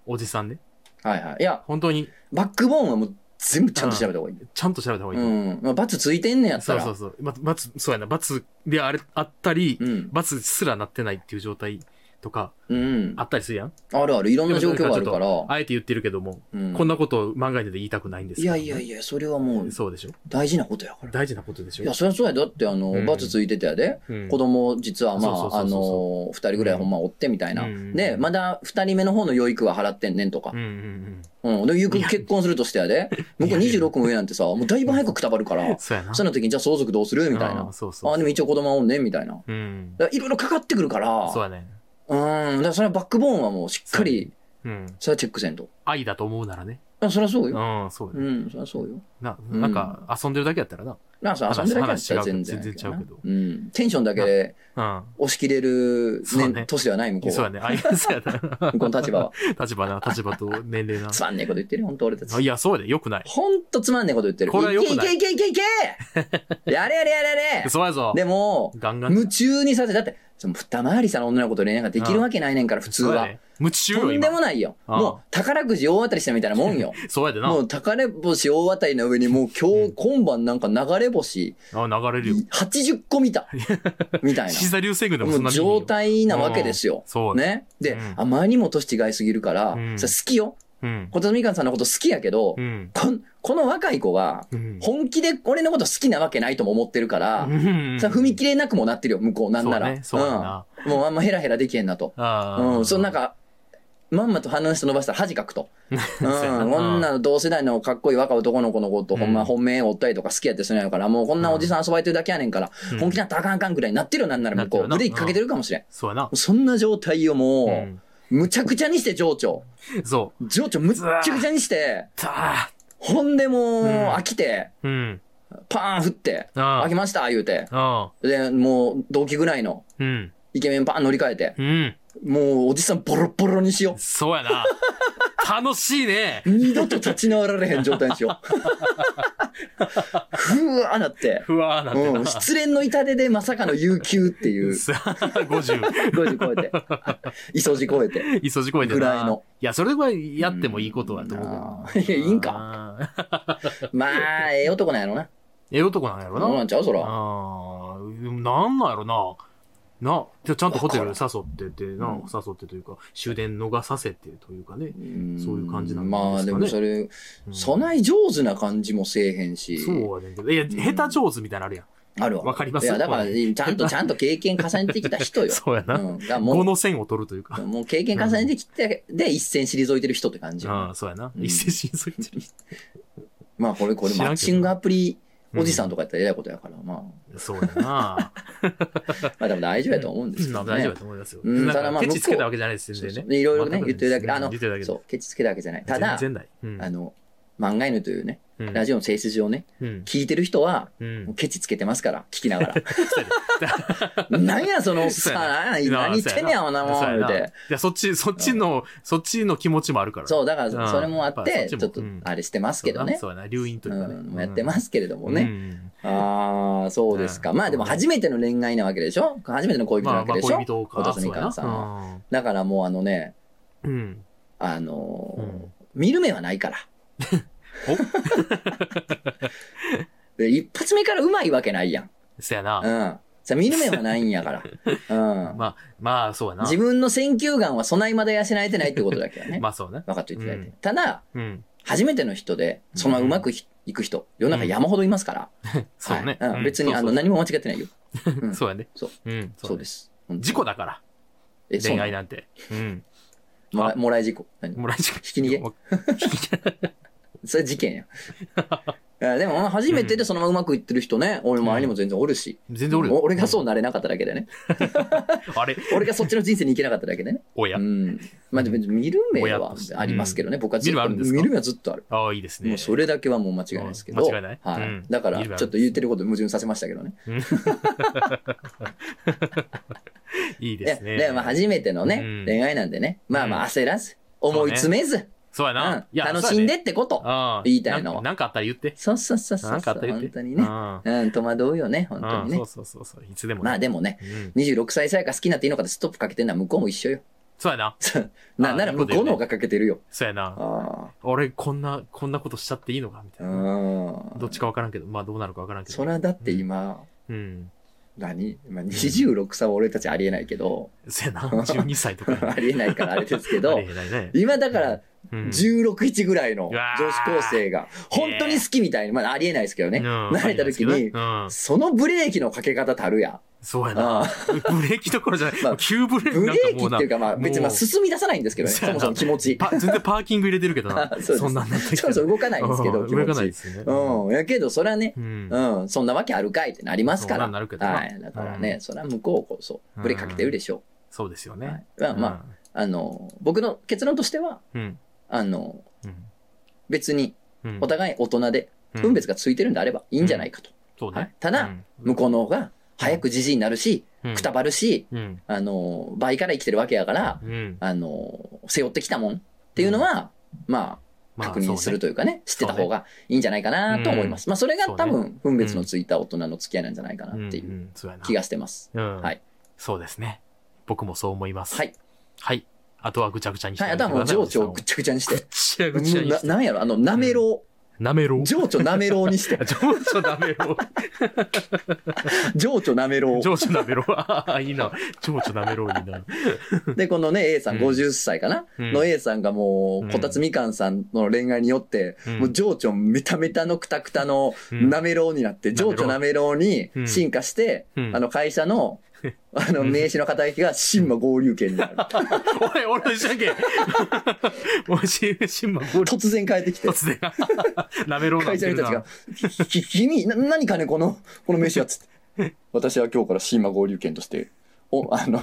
[SPEAKER 2] おじさんね。
[SPEAKER 1] はいはい。いや、
[SPEAKER 2] 本当に
[SPEAKER 1] バックボーンはもう全部ちゃんと調べた方がいい。
[SPEAKER 2] ちゃんと調べた方がいいと
[SPEAKER 1] う。ん。まあ、罰ついてんねんやったら。
[SPEAKER 2] そうそうそう。ま、罰、そうやな。罰であれ、あったり、
[SPEAKER 1] うん。
[SPEAKER 2] 罰すらなってないっていう状態とか、
[SPEAKER 1] うん。
[SPEAKER 2] あったりするやん。
[SPEAKER 1] あるある。いろんな状況があるから
[SPEAKER 2] あえて言ってるけども、
[SPEAKER 1] うん
[SPEAKER 2] こんなことを漫画で言いたくないんです
[SPEAKER 1] いやいやいや、それはもう
[SPEAKER 2] そうでしょ？
[SPEAKER 1] 大事なことやから。
[SPEAKER 2] 大事なことでしょ？
[SPEAKER 1] いや、そりゃそうや。だって、あの、
[SPEAKER 2] うん
[SPEAKER 1] 罰ついてたやで。
[SPEAKER 2] うん
[SPEAKER 1] 子供、実はまあ、あの、二人ぐらいほんまおってみたいな。
[SPEAKER 2] うん
[SPEAKER 1] で、まだ二人目の方の養育は払ってんねんとか
[SPEAKER 2] うん。うん
[SPEAKER 1] うん。で、ゆく結婚するとしてやで。向こう26も上なんてさ、もうだいぶ早くくたばるから
[SPEAKER 2] うん。そうやな。
[SPEAKER 1] その時に、じゃあ相続どうする？みたい
[SPEAKER 2] あ
[SPEAKER 1] な
[SPEAKER 2] ー。そうそう。
[SPEAKER 1] あ、でも一応子供はおんねんみたいな。いろいろかかってくるから。
[SPEAKER 2] そうやね。
[SPEAKER 1] うん。だからそれはバックボーンはもうしっかり、
[SPEAKER 2] うん。
[SPEAKER 1] それはチェックせんと。
[SPEAKER 2] 愛だと思うならね。
[SPEAKER 1] あ、そりゃそうよ。
[SPEAKER 2] うん、そうやね。
[SPEAKER 1] うん、そりゃそうよ。
[SPEAKER 2] な、
[SPEAKER 1] うん
[SPEAKER 2] なんか、遊んでるだけやったらな。
[SPEAKER 1] なあ、そう遊んでるだけやったら全然
[SPEAKER 2] 全然ちゃうけど
[SPEAKER 1] うん。テンションだけで
[SPEAKER 2] うん。
[SPEAKER 1] 押し切れる、
[SPEAKER 2] ね
[SPEAKER 1] ね、年ではない向こうは。
[SPEAKER 2] そうやね。愛そうやな。
[SPEAKER 1] 向こうの立場は。
[SPEAKER 2] 立場な、立場と年齢な。
[SPEAKER 1] つまんねえこと言ってるよ、ほんと俺たち。
[SPEAKER 2] いや、そうやで。よくない。
[SPEAKER 1] ほんとつまんねえこと言ってる。
[SPEAKER 2] これは良くない
[SPEAKER 1] いけいけいけいけいけやれやれやれやれ
[SPEAKER 2] そうやぞ。
[SPEAKER 1] でも、
[SPEAKER 2] ガンガン。
[SPEAKER 1] 夢中にさせ、だって、その二回りさの女の子と恋愛ができるわけないねんから、普通は。
[SPEAKER 2] 夢中よ、
[SPEAKER 1] とんで
[SPEAKER 2] 今。
[SPEAKER 1] もないよ。もう、宝くじ大当たりしたみたいなもんよ。
[SPEAKER 2] そうやでな。
[SPEAKER 1] もう、宝星大当たりの上に、もう今日、今晩なんか流れ星、
[SPEAKER 2] あ、流れるよ。
[SPEAKER 1] 80個見た。みたい
[SPEAKER 2] シザ流星群でもそんな
[SPEAKER 1] 状態なわけですよ
[SPEAKER 2] うん。そうね。
[SPEAKER 1] ね。で
[SPEAKER 2] うん、
[SPEAKER 1] あまりにも年違いすぎるから好きよ。
[SPEAKER 2] うん。
[SPEAKER 1] 小田みかんさんのこと好きやけど
[SPEAKER 2] う、ん。
[SPEAKER 1] こんこの若い子が、
[SPEAKER 2] うん。
[SPEAKER 1] 本気で俺のこと好きなわけないとも思ってるから、
[SPEAKER 2] うん
[SPEAKER 1] さ踏み切れなくもなってるよ、向こう、なんなら。
[SPEAKER 2] そうねそうやな
[SPEAKER 1] うんもうあんまヘラヘラできへんなと。うん、そのなんか、まんまと鼻の下伸ばしたら恥かくと。うん、こんな同世代のかっこいい若い男の子のこと、ほんま
[SPEAKER 2] うん
[SPEAKER 1] 本命おったりとか好きやってするんやから、もうこんなおじさん遊ばれてるだけやねんから、
[SPEAKER 2] うん
[SPEAKER 1] 本気なったらあかんあかんくらいになってるよ、なんなら向こう。ブレーキかけてるかもしれん。
[SPEAKER 2] そうやな。
[SPEAKER 1] そんな状態をもう、
[SPEAKER 2] うん
[SPEAKER 1] むちゃくちゃにして情緒。
[SPEAKER 2] そう。
[SPEAKER 1] 情緒むっちゃくちゃにして、
[SPEAKER 2] た
[SPEAKER 1] ほんでもう、
[SPEAKER 2] うん
[SPEAKER 1] 飽きて、
[SPEAKER 2] うん。
[SPEAKER 1] パーン振って、
[SPEAKER 2] あ
[SPEAKER 1] 飽きました、言うて。
[SPEAKER 2] あ。
[SPEAKER 1] で、もう、同期ぐらいの
[SPEAKER 2] うん。
[SPEAKER 1] イケメンパーン乗り換えて、
[SPEAKER 2] うん。
[SPEAKER 1] もう、おじさんボロッボロにしよ
[SPEAKER 2] そうやな。楽しいね
[SPEAKER 1] う。。二度と立ち直られへん状態にしよう。ふわーなって。
[SPEAKER 2] ふわーなってな。
[SPEAKER 1] うん、失恋の痛手でまさかの有給っていう、
[SPEAKER 2] さ50。
[SPEAKER 1] 50超えて、磯路超えて。
[SPEAKER 2] 磯路超えてな。
[SPEAKER 1] ぐらいの
[SPEAKER 2] いや、それはやってもいいことだと思う
[SPEAKER 1] あーいや、いいんか。
[SPEAKER 2] か。
[SPEAKER 1] まあ、ええ男なんやろな。
[SPEAKER 2] ええ男なんやろ
[SPEAKER 1] そうな
[SPEAKER 2] な。
[SPEAKER 1] んちゃうそら。
[SPEAKER 2] ああ、なんなんやろな。な、ちゃんとホテル
[SPEAKER 1] わ
[SPEAKER 2] 誘っててな、
[SPEAKER 1] うん
[SPEAKER 2] 誘ってというか、終電逃させてというかね。そういう感じなん
[SPEAKER 1] まあ、
[SPEAKER 2] ですかね
[SPEAKER 1] でもそれ、
[SPEAKER 2] うん
[SPEAKER 1] 備え上手な感じもせえへんし。
[SPEAKER 2] そうやねんけど。いや、
[SPEAKER 1] ん
[SPEAKER 2] 下手上手みたいなのあるやん。
[SPEAKER 1] あるわ。
[SPEAKER 2] わかります？
[SPEAKER 1] いや、だから、ちゃんと、ちゃんと経験重ねてきた人よ。
[SPEAKER 2] そうやな。
[SPEAKER 1] うん。がも
[SPEAKER 2] 5の線を取るというか。
[SPEAKER 1] う、もう経験重ねてきて、で、一線退いてる人って感じよ。
[SPEAKER 2] ああ、そうやな。
[SPEAKER 1] うん
[SPEAKER 2] 一斉審査いてる。
[SPEAKER 1] まあ、これ、これ、マッチングアプリおじさんとかやったらえらいことやから、ま
[SPEAKER 2] そうやな。
[SPEAKER 1] あ、まあ、でも大丈夫やと思うんですけど、ね。
[SPEAKER 2] まあ大丈夫だと思いますよ。
[SPEAKER 1] うんただまあ
[SPEAKER 2] ケチつけたわけじゃないです、全然ね。
[SPEAKER 1] いろいろね、言ってるだけで、あのそう、ケチつけたわけじゃない。ただ、あの、漫画犬というね、
[SPEAKER 2] うん。
[SPEAKER 1] ラジオの性質上ね、
[SPEAKER 2] うん。
[SPEAKER 1] 聞いてる人は、ケチつけてますから、聞きながら。
[SPEAKER 2] そうや
[SPEAKER 1] その さん、何何言ってんねや、おな。もん、
[SPEAKER 2] いや、そっち、そっちの、そっちの気持ちもあるから。
[SPEAKER 1] そう、だか
[SPEAKER 2] うん。
[SPEAKER 1] ら、それもあって、
[SPEAKER 2] っち
[SPEAKER 1] ょっと
[SPEAKER 2] うん、
[SPEAKER 1] あれしてますけどね。
[SPEAKER 2] そうやな、留飲というか
[SPEAKER 1] やってますけれども
[SPEAKER 2] うん
[SPEAKER 1] ね。
[SPEAKER 2] うん。
[SPEAKER 1] ああ、そうですか。
[SPEAKER 2] うん。
[SPEAKER 1] まあでも初めての恋愛なわけでしょ？初めての恋人なわけでしょ？
[SPEAKER 2] 恋人か。
[SPEAKER 1] おたすみかんさんは。だからもうあのね。あの見る目はないから。一発目からうまいわけないやん。
[SPEAKER 2] そやな。
[SPEAKER 1] うん。さ見る目はないんやから。うん。
[SPEAKER 2] まあ、まあ、そうやな。
[SPEAKER 1] 自分の選球眼は備えまで養えてないってことだけどね。
[SPEAKER 2] まあ、そうね。
[SPEAKER 1] 分かっていただいて。
[SPEAKER 2] うん
[SPEAKER 1] ただ、
[SPEAKER 2] うん。
[SPEAKER 1] 初めての人で、そのうまくひいく人、世の中山ほどいますから。
[SPEAKER 2] そうね。
[SPEAKER 1] はいうん別に、あの、何も間違ってないよ。うん
[SPEAKER 2] そうやね。
[SPEAKER 1] そう。
[SPEAKER 2] うん。ね
[SPEAKER 1] そうで。す。
[SPEAKER 2] 事故だから。
[SPEAKER 1] え、そうなの
[SPEAKER 2] 恋愛なんて。うん。
[SPEAKER 1] もらもらい事故。何？
[SPEAKER 2] もらい事故。
[SPEAKER 1] ひき逃げ？
[SPEAKER 2] げ
[SPEAKER 1] それ事件や。いやでも、初めてでそのままうまくいってる人ね、俺周りにも全然おるし。
[SPEAKER 2] 全然おるよ。
[SPEAKER 1] 俺がそうなれなかっただけでね。
[SPEAKER 2] あれ？
[SPEAKER 1] 俺がそっちの人生に行けなかっただけでね。
[SPEAKER 2] おや？
[SPEAKER 1] う。ん。まあでも見る目
[SPEAKER 2] 親
[SPEAKER 1] はありますけどね。僕はずっと
[SPEAKER 2] 見る目あるんですか？
[SPEAKER 1] 見る目はずっとある。
[SPEAKER 2] ああ、いいですね。
[SPEAKER 1] もうそれだけはもう間違いないですけど。
[SPEAKER 2] うん間違いない？
[SPEAKER 1] はい
[SPEAKER 2] うん。
[SPEAKER 1] だから、
[SPEAKER 2] 見る目ある
[SPEAKER 1] ちょっと言ってること矛盾させましたけどね。
[SPEAKER 2] いいで
[SPEAKER 1] です
[SPEAKER 2] ね。
[SPEAKER 1] で、まあ初めてのね
[SPEAKER 2] うん、
[SPEAKER 1] 恋愛なんでね。まあまあ焦らず、思い詰めず、うん
[SPEAKER 2] そうやな。いや
[SPEAKER 1] 楽しんでってこと。
[SPEAKER 2] うん
[SPEAKER 1] 言いたいのは
[SPEAKER 2] なんなんかあったら言って。
[SPEAKER 1] そうそうそうそう。
[SPEAKER 2] なんかあったら言って。
[SPEAKER 1] 本当にね。
[SPEAKER 2] うん
[SPEAKER 1] うん、戸惑うよね、本当にね
[SPEAKER 2] うんそう。そうそうそう。いつでもね。
[SPEAKER 1] まあでもね、
[SPEAKER 2] うん
[SPEAKER 1] 26歳さやか好きになっていいのかでストップかけてんのは向こうも一緒よ。
[SPEAKER 2] そうやな。
[SPEAKER 1] な、
[SPEAKER 2] あ
[SPEAKER 1] なら向こうの方がかけてるよ。
[SPEAKER 2] そうやな。
[SPEAKER 1] あ
[SPEAKER 2] 俺、こんな、こんなことしちゃっていいのかみた
[SPEAKER 1] あ。
[SPEAKER 2] いな。
[SPEAKER 1] うん。
[SPEAKER 2] どっちかわからんけど、まあどうなるかわからんけど。
[SPEAKER 1] それはだって今、
[SPEAKER 2] うん。
[SPEAKER 1] 何まあ、26歳は俺たちありえないけど、
[SPEAKER 2] そうやな。12歳とか。
[SPEAKER 1] ありえないからあれですけ
[SPEAKER 2] あ
[SPEAKER 1] ど
[SPEAKER 2] り、えないね。
[SPEAKER 1] 今だから
[SPEAKER 2] うん
[SPEAKER 1] 16、1ぐらいの女子高生が、本当に好きみたいに、まあありえないですけどね、
[SPEAKER 2] うん
[SPEAKER 1] 慣れた時に、
[SPEAKER 2] うん。
[SPEAKER 1] そのブレーキのかけ方たるやん。
[SPEAKER 2] そうやな。ブレーキどころじゃない。
[SPEAKER 1] まあ
[SPEAKER 2] 急ブレーキ
[SPEAKER 1] ブレーキっていうかまあ別にまあ進み出さないんですけどね、
[SPEAKER 2] そ
[SPEAKER 1] もそも気持ち。
[SPEAKER 2] パ 全然パーキング入れてるけどな
[SPEAKER 1] そ
[SPEAKER 2] そんなんなって
[SPEAKER 1] そうそう動かないんですけど、気持
[SPEAKER 2] 動かないで
[SPEAKER 1] ち。
[SPEAKER 2] すよね。
[SPEAKER 1] うん。やけど、それはね、
[SPEAKER 2] うん。
[SPEAKER 1] うん、そんなわけあるかいってなりますから。
[SPEAKER 2] なるけどな
[SPEAKER 1] はい。だからね、それは向こうこそ、ブレーキかけてるでしょ
[SPEAKER 2] そうですよ
[SPEAKER 1] う。は
[SPEAKER 2] ね
[SPEAKER 1] い。。まあまあ、あの、僕の結論としては、
[SPEAKER 2] うん。
[SPEAKER 1] あの、
[SPEAKER 2] うん。
[SPEAKER 1] 別に
[SPEAKER 2] うん。
[SPEAKER 1] お互い大人で、
[SPEAKER 2] うん
[SPEAKER 1] 分別がついてるんであればいいんじゃないかと。
[SPEAKER 2] そうね
[SPEAKER 1] はい。ただ
[SPEAKER 2] うん
[SPEAKER 1] 向こうの方が早くじじいになるし、
[SPEAKER 2] うん
[SPEAKER 1] くたばるし、
[SPEAKER 2] うん。
[SPEAKER 1] あの、倍から生きてるわけやから、
[SPEAKER 2] うん。
[SPEAKER 1] あの、背負ってきたもんっていうのは、まあ、
[SPEAKER 2] まあ
[SPEAKER 1] 確認する
[SPEAKER 2] と。
[SPEAKER 1] というかね、知ってた方がいいんじゃないかなと思います。まあ、それが多分、分別のついた大人の付き合いなんじゃないかなってい
[SPEAKER 2] ん
[SPEAKER 1] う気がしてます。
[SPEAKER 2] うん
[SPEAKER 1] はい。
[SPEAKER 2] そうですね。僕もそう思います。
[SPEAKER 1] はい。
[SPEAKER 2] はい。あとはぐちゃぐちゃにして
[SPEAKER 1] はい、あとはもう情緒をぐちゃぐちゃにして。
[SPEAKER 2] ぐちゃぐちゃに
[SPEAKER 1] な
[SPEAKER 2] して。
[SPEAKER 1] なんやろ、あの、なめろ
[SPEAKER 2] なめろ
[SPEAKER 1] う。情緒なめろうにして。
[SPEAKER 2] 情緒なめろ
[SPEAKER 1] 情緒なめろう。
[SPEAKER 2] 情緒なめろああ、いいな。情緒なめろいいな。
[SPEAKER 1] で、このね、A さん
[SPEAKER 2] うん
[SPEAKER 1] 50歳かな、
[SPEAKER 2] うん
[SPEAKER 1] の A さんがもう、
[SPEAKER 2] うん
[SPEAKER 1] こたつみかんさんの恋愛によって、
[SPEAKER 2] うん
[SPEAKER 1] もう情緒メタメタのくたくたの
[SPEAKER 2] うん
[SPEAKER 1] なめろうになって、情緒なめろうに
[SPEAKER 2] うん
[SPEAKER 1] 進化して、
[SPEAKER 2] うん
[SPEAKER 1] あの会社の、あの名刺の肩書きが新馬合流券になる。
[SPEAKER 2] おい、俺と一緒け。おい、し、しんま、ゴール。
[SPEAKER 1] 突然変えてきて。
[SPEAKER 2] 突然。なめろうな
[SPEAKER 1] 会社の人たち
[SPEAKER 2] な
[SPEAKER 1] が。、き君、な何かね、この、この名刺は？つって。私は今日から新馬合流券として、お、あの、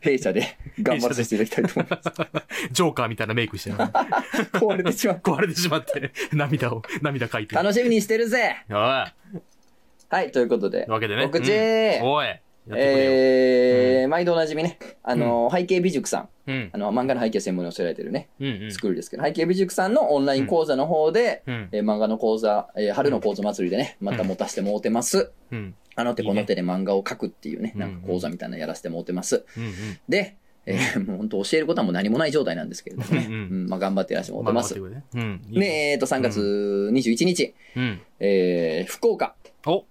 [SPEAKER 1] 弊社で頑張らせていただきたいと思います。
[SPEAKER 2] ジョーカーみたいなメイクしてる。
[SPEAKER 1] 壊れてしまう。
[SPEAKER 2] 壊れてしまって、涙を、涙かいて。
[SPEAKER 1] 楽しみにしてるぜ
[SPEAKER 2] おい。
[SPEAKER 1] はい、ということで。
[SPEAKER 2] わけでね。
[SPEAKER 1] 告知、
[SPEAKER 2] うんおい。
[SPEAKER 1] えー、毎度おなじみね、あの、背景美塾さん、
[SPEAKER 2] うん
[SPEAKER 1] あ。の、漫画の背景専門に教えられてるね、
[SPEAKER 2] うんうん。
[SPEAKER 1] スクールですけど、背景美塾さんのオンライン講座の方で、
[SPEAKER 2] うん。
[SPEAKER 1] えー漫画の講座、えー春の講座祭りでね、また持たせてもうてます。
[SPEAKER 2] うん。
[SPEAKER 1] あの手この手で漫画を描くっていうね、
[SPEAKER 2] うん
[SPEAKER 1] なんか講座みたいなのやらせてもうてます。
[SPEAKER 2] うん。
[SPEAKER 1] で、えーもう本当教えることはもう何もない状態なんですけれどもね、
[SPEAKER 2] うんうん
[SPEAKER 1] うんまあ頑張ってやらせても
[SPEAKER 2] うん。
[SPEAKER 1] うてます。
[SPEAKER 2] まあねうん。いい
[SPEAKER 1] で、えっと、3月21日、
[SPEAKER 2] うん。
[SPEAKER 1] えー福岡
[SPEAKER 2] お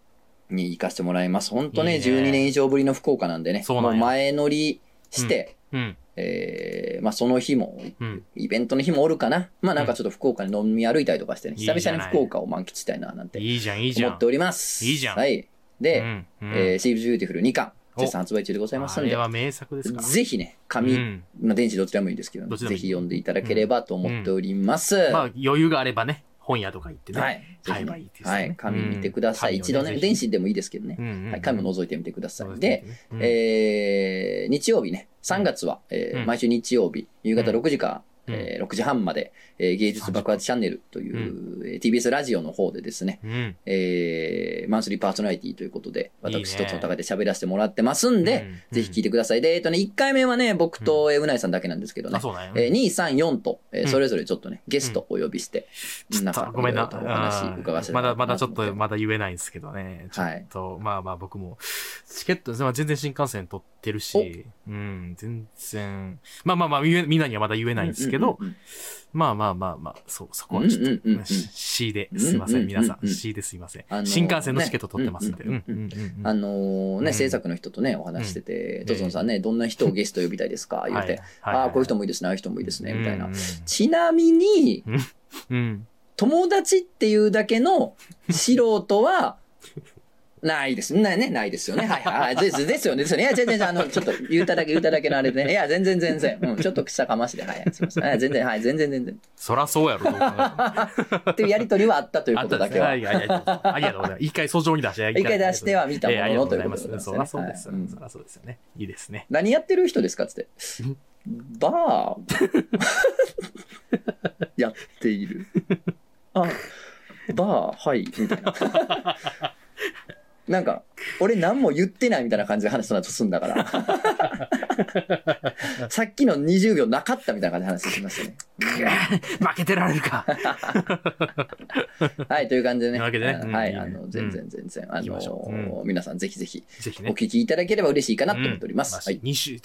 [SPEAKER 1] に行かせてもらいます。本当ね、
[SPEAKER 2] いいね
[SPEAKER 1] 12年以上ぶりの福岡なんでね、
[SPEAKER 2] そうなん
[SPEAKER 1] う前乗りして、
[SPEAKER 2] うん。
[SPEAKER 1] えーまあその日も、
[SPEAKER 2] うん。
[SPEAKER 1] イベントの日もおるかな。まあなんかちょっと福岡に飲み歩いたりとかしてね、
[SPEAKER 2] いいじゃない
[SPEAKER 1] 久々に福岡を満喫したいななんて
[SPEAKER 2] いいじゃん、いいじゃん。
[SPEAKER 1] 思っております。
[SPEAKER 2] いいじゃん
[SPEAKER 1] はい。で、
[SPEAKER 2] うん。うん
[SPEAKER 1] えー She is beautiful 2巻、
[SPEAKER 2] お
[SPEAKER 1] 絶賛発売中でございます
[SPEAKER 2] あれ、は名作ですから。
[SPEAKER 1] ぜひね、紙、
[SPEAKER 2] うん
[SPEAKER 1] まあ電子どちらもいいですけど、
[SPEAKER 2] どちらもいい
[SPEAKER 1] ぜひ読んでいただければと思っております。
[SPEAKER 2] まあ、余裕があればね、本屋とか行ってね。
[SPEAKER 1] はい。
[SPEAKER 2] 買えばいいですね
[SPEAKER 1] はい。紙見てください。
[SPEAKER 2] うん
[SPEAKER 1] 一度ね、電子でもいいですけどね。
[SPEAKER 2] うんうんうん
[SPEAKER 1] はい。紙も覗いてみてください。で、
[SPEAKER 2] うん
[SPEAKER 1] えー日曜日ね、3月は、えー
[SPEAKER 2] うん
[SPEAKER 1] 毎週日曜日、夕方
[SPEAKER 2] うん
[SPEAKER 1] 6時から、
[SPEAKER 2] うん
[SPEAKER 1] えー6時半まで、えー芸術爆発チャンネルという、えー TBS ラジオの方でですね、
[SPEAKER 2] うん。
[SPEAKER 1] えーマンスリーパーソナリティということで、
[SPEAKER 2] いいね
[SPEAKER 1] 私凸ノ高秀で喋らせてもらってますんで、
[SPEAKER 2] うん
[SPEAKER 1] ぜひ聞いてください。で、えっとね、1回目はね、僕とえーうないさんだけなんですけどね
[SPEAKER 2] うなんや。
[SPEAKER 1] えー2、3、4と、えそれぞれちょっとね、ゲストをお呼びして、
[SPEAKER 2] ちょっ
[SPEAKER 1] なんか
[SPEAKER 2] とごめんな。
[SPEAKER 1] お話
[SPEAKER 2] うん
[SPEAKER 1] 伺わせて
[SPEAKER 2] まだ、まだちょっと、まだ言えないんですけどね。ちょっと、まあまあ僕も、チケット、まあ全然新幹線取ってるし、うん、全然、まあまあまあみんなにはまだ言えないんですけど、
[SPEAKER 1] うんうんうん
[SPEAKER 2] まあまあまあまあ、そう、そこはちょっと、
[SPEAKER 1] うんうんうんうん。
[SPEAKER 2] C で、すいません、
[SPEAKER 1] うんうんうんうん
[SPEAKER 2] 皆さん、C ですいません。
[SPEAKER 1] あのー。
[SPEAKER 2] 新幹線のチケット取ってますんで。
[SPEAKER 1] ね。
[SPEAKER 2] うんうんうんうん。
[SPEAKER 1] あのーね、
[SPEAKER 2] うん。
[SPEAKER 1] 制作の人とね、お話してて、
[SPEAKER 2] ん。
[SPEAKER 1] トツノさんね、どんな人をゲスト呼びたいですか？言うて、
[SPEAKER 2] はい
[SPEAKER 1] ああ、こういう人
[SPEAKER 2] も
[SPEAKER 1] もい。いですね、ああいう人もいいですね、みたいな。
[SPEAKER 2] うん。
[SPEAKER 1] ちなみに、
[SPEAKER 2] うん。
[SPEAKER 1] 友達っていうだけの素人は、ないです。なね、ないですよね。はいはいはい。ですですよね。ですよね。いや、全然、あの、ちょっと言うただけ言うただけのあれでね。いや、全然全然。うん、ちょっと草かましで。はい、すいません。はい、全然、はい、全然全然。
[SPEAKER 2] そらそうやろ、
[SPEAKER 1] っていうやりとりはあったということだけは。
[SPEAKER 2] はいありがとうございます。一回訴状に出して、
[SPEAKER 1] 一回出しては見たものの
[SPEAKER 2] とい
[SPEAKER 1] うことで
[SPEAKER 2] そらそうです
[SPEAKER 1] うん
[SPEAKER 2] そらそうですよね。いいですね。
[SPEAKER 1] 何やってる人ですかつって。バー やっている。あ、バー、はい、みたいな。なんか、俺何も言ってないみたいな感じで話その後すんだから。さっきの20秒なかったみたいな感じで話しましたね。
[SPEAKER 2] 負けてられるか。
[SPEAKER 1] はい、という感じでね。
[SPEAKER 2] けでねうん
[SPEAKER 1] はい、あの、全然全然、あ
[SPEAKER 2] 行きましょう
[SPEAKER 1] の、皆さんぜひぜひお
[SPEAKER 2] ぜひね。
[SPEAKER 1] 聞きいただければ嬉しいかなと思っております。はい。
[SPEAKER 2] 2週、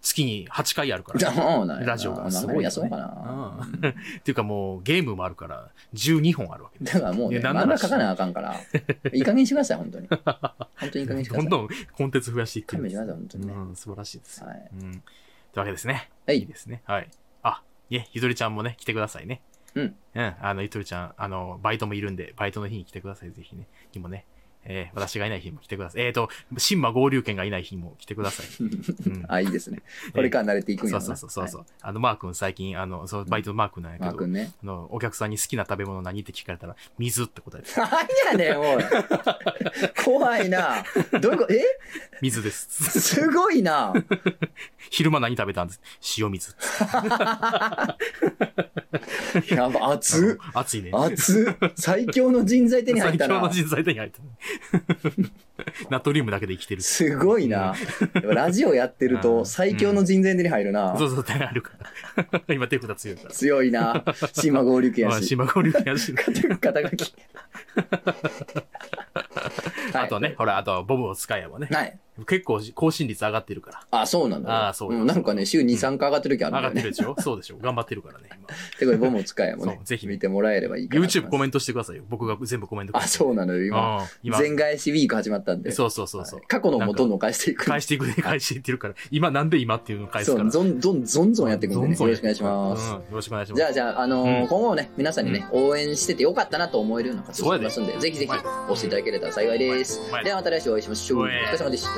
[SPEAKER 2] 月に8回あるから。ラジオがすごい
[SPEAKER 1] やそうかな。
[SPEAKER 2] うんっていうかもうゲームもあるから12本あるわけ
[SPEAKER 1] だからもうね、漫画書かなあかんから、いい加減にしてください、本当に。本当にいい加減にしてください。
[SPEAKER 2] どんどんコンテンツ増やしていってるんです
[SPEAKER 1] 本当にね
[SPEAKER 2] うん、素晴らしいです。
[SPEAKER 1] はい。
[SPEAKER 2] うん。というわけですね。
[SPEAKER 1] はい
[SPEAKER 2] いいですね。はい。あ、いえ、ゆとりちゃんもね、来てくださいね。
[SPEAKER 1] うん。
[SPEAKER 2] うん。あの、ゆとりちゃん、あの、バイトもいるんで、バイトの日に来てください、ぜひね。にもね。えー私がいない日にも来てください。えっ、ー、と、新馬合流券がいない日にも来てください。うん
[SPEAKER 1] あ、いいですね。これから慣れていくんやろな
[SPEAKER 2] そうそうそうそう。あの、マー君最近、あの、そう、バイトのマー君なんやけど、
[SPEAKER 1] マー君ね。
[SPEAKER 2] あの、お客さんに好きな食べ物何って聞かれたら、水って答えて、
[SPEAKER 1] 何やねん、おい。怖いな。どういうこと、え？
[SPEAKER 2] 水です。
[SPEAKER 1] すごいな。
[SPEAKER 2] 昼間何食べたんです？塩水。
[SPEAKER 1] やば、熱っ。
[SPEAKER 2] 熱いね。
[SPEAKER 1] 熱っ。最強の人材手に入ったな
[SPEAKER 2] 最強の。人材手に入った。ナトリウムだけで生きてる。
[SPEAKER 1] すごいな。ラジオやってると
[SPEAKER 2] うん
[SPEAKER 1] 最強の人材手に入るな
[SPEAKER 2] そ。うそう、手があるから。今手札強いから。
[SPEAKER 1] 強いな。島合流系やし。
[SPEAKER 2] まあ島合流やし。
[SPEAKER 1] 肩書き。はい
[SPEAKER 2] あとね、ほら、あと、ボブを使えばね。
[SPEAKER 1] はい。
[SPEAKER 2] 結構更新率上がってるから。
[SPEAKER 1] あ、そうなんだよ。
[SPEAKER 2] あーそうよ
[SPEAKER 1] んなんかね、週2、3回上がってる時あるんだよね
[SPEAKER 2] 上がってる。でしょ？そうでしょ頑張ってるからね、今。
[SPEAKER 1] てか、ボムを使えもね
[SPEAKER 2] そう、ぜひ
[SPEAKER 1] 見てもらえればいいかなと思い
[SPEAKER 2] YouTube。コメントしてくださいよ。僕が全部コメント
[SPEAKER 1] あ、そうなのよ、今。
[SPEAKER 2] うん今。
[SPEAKER 1] 全返しウィーク始まったんで。
[SPEAKER 2] そうそうそうそう
[SPEAKER 1] はい。過去のもどんどん返していく。
[SPEAKER 2] 返していくね、返していってるから。今なんで今っていうのを返す
[SPEAKER 1] そう、
[SPEAKER 2] から。
[SPEAKER 1] どんどん、どんどんやっていくんでね。よろしくお願いします。
[SPEAKER 2] うんよろしくお願いします。
[SPEAKER 1] じゃあ、じゃあ、あのー
[SPEAKER 2] うん
[SPEAKER 1] 今後もね、皆さんにね、応援しててよかったなと思えるような活動をしてますんで、ぜひぜひ
[SPEAKER 2] はい
[SPEAKER 1] 押していただけれ幸いです。ではまた来週お会いしましょう。お疲れ様でした。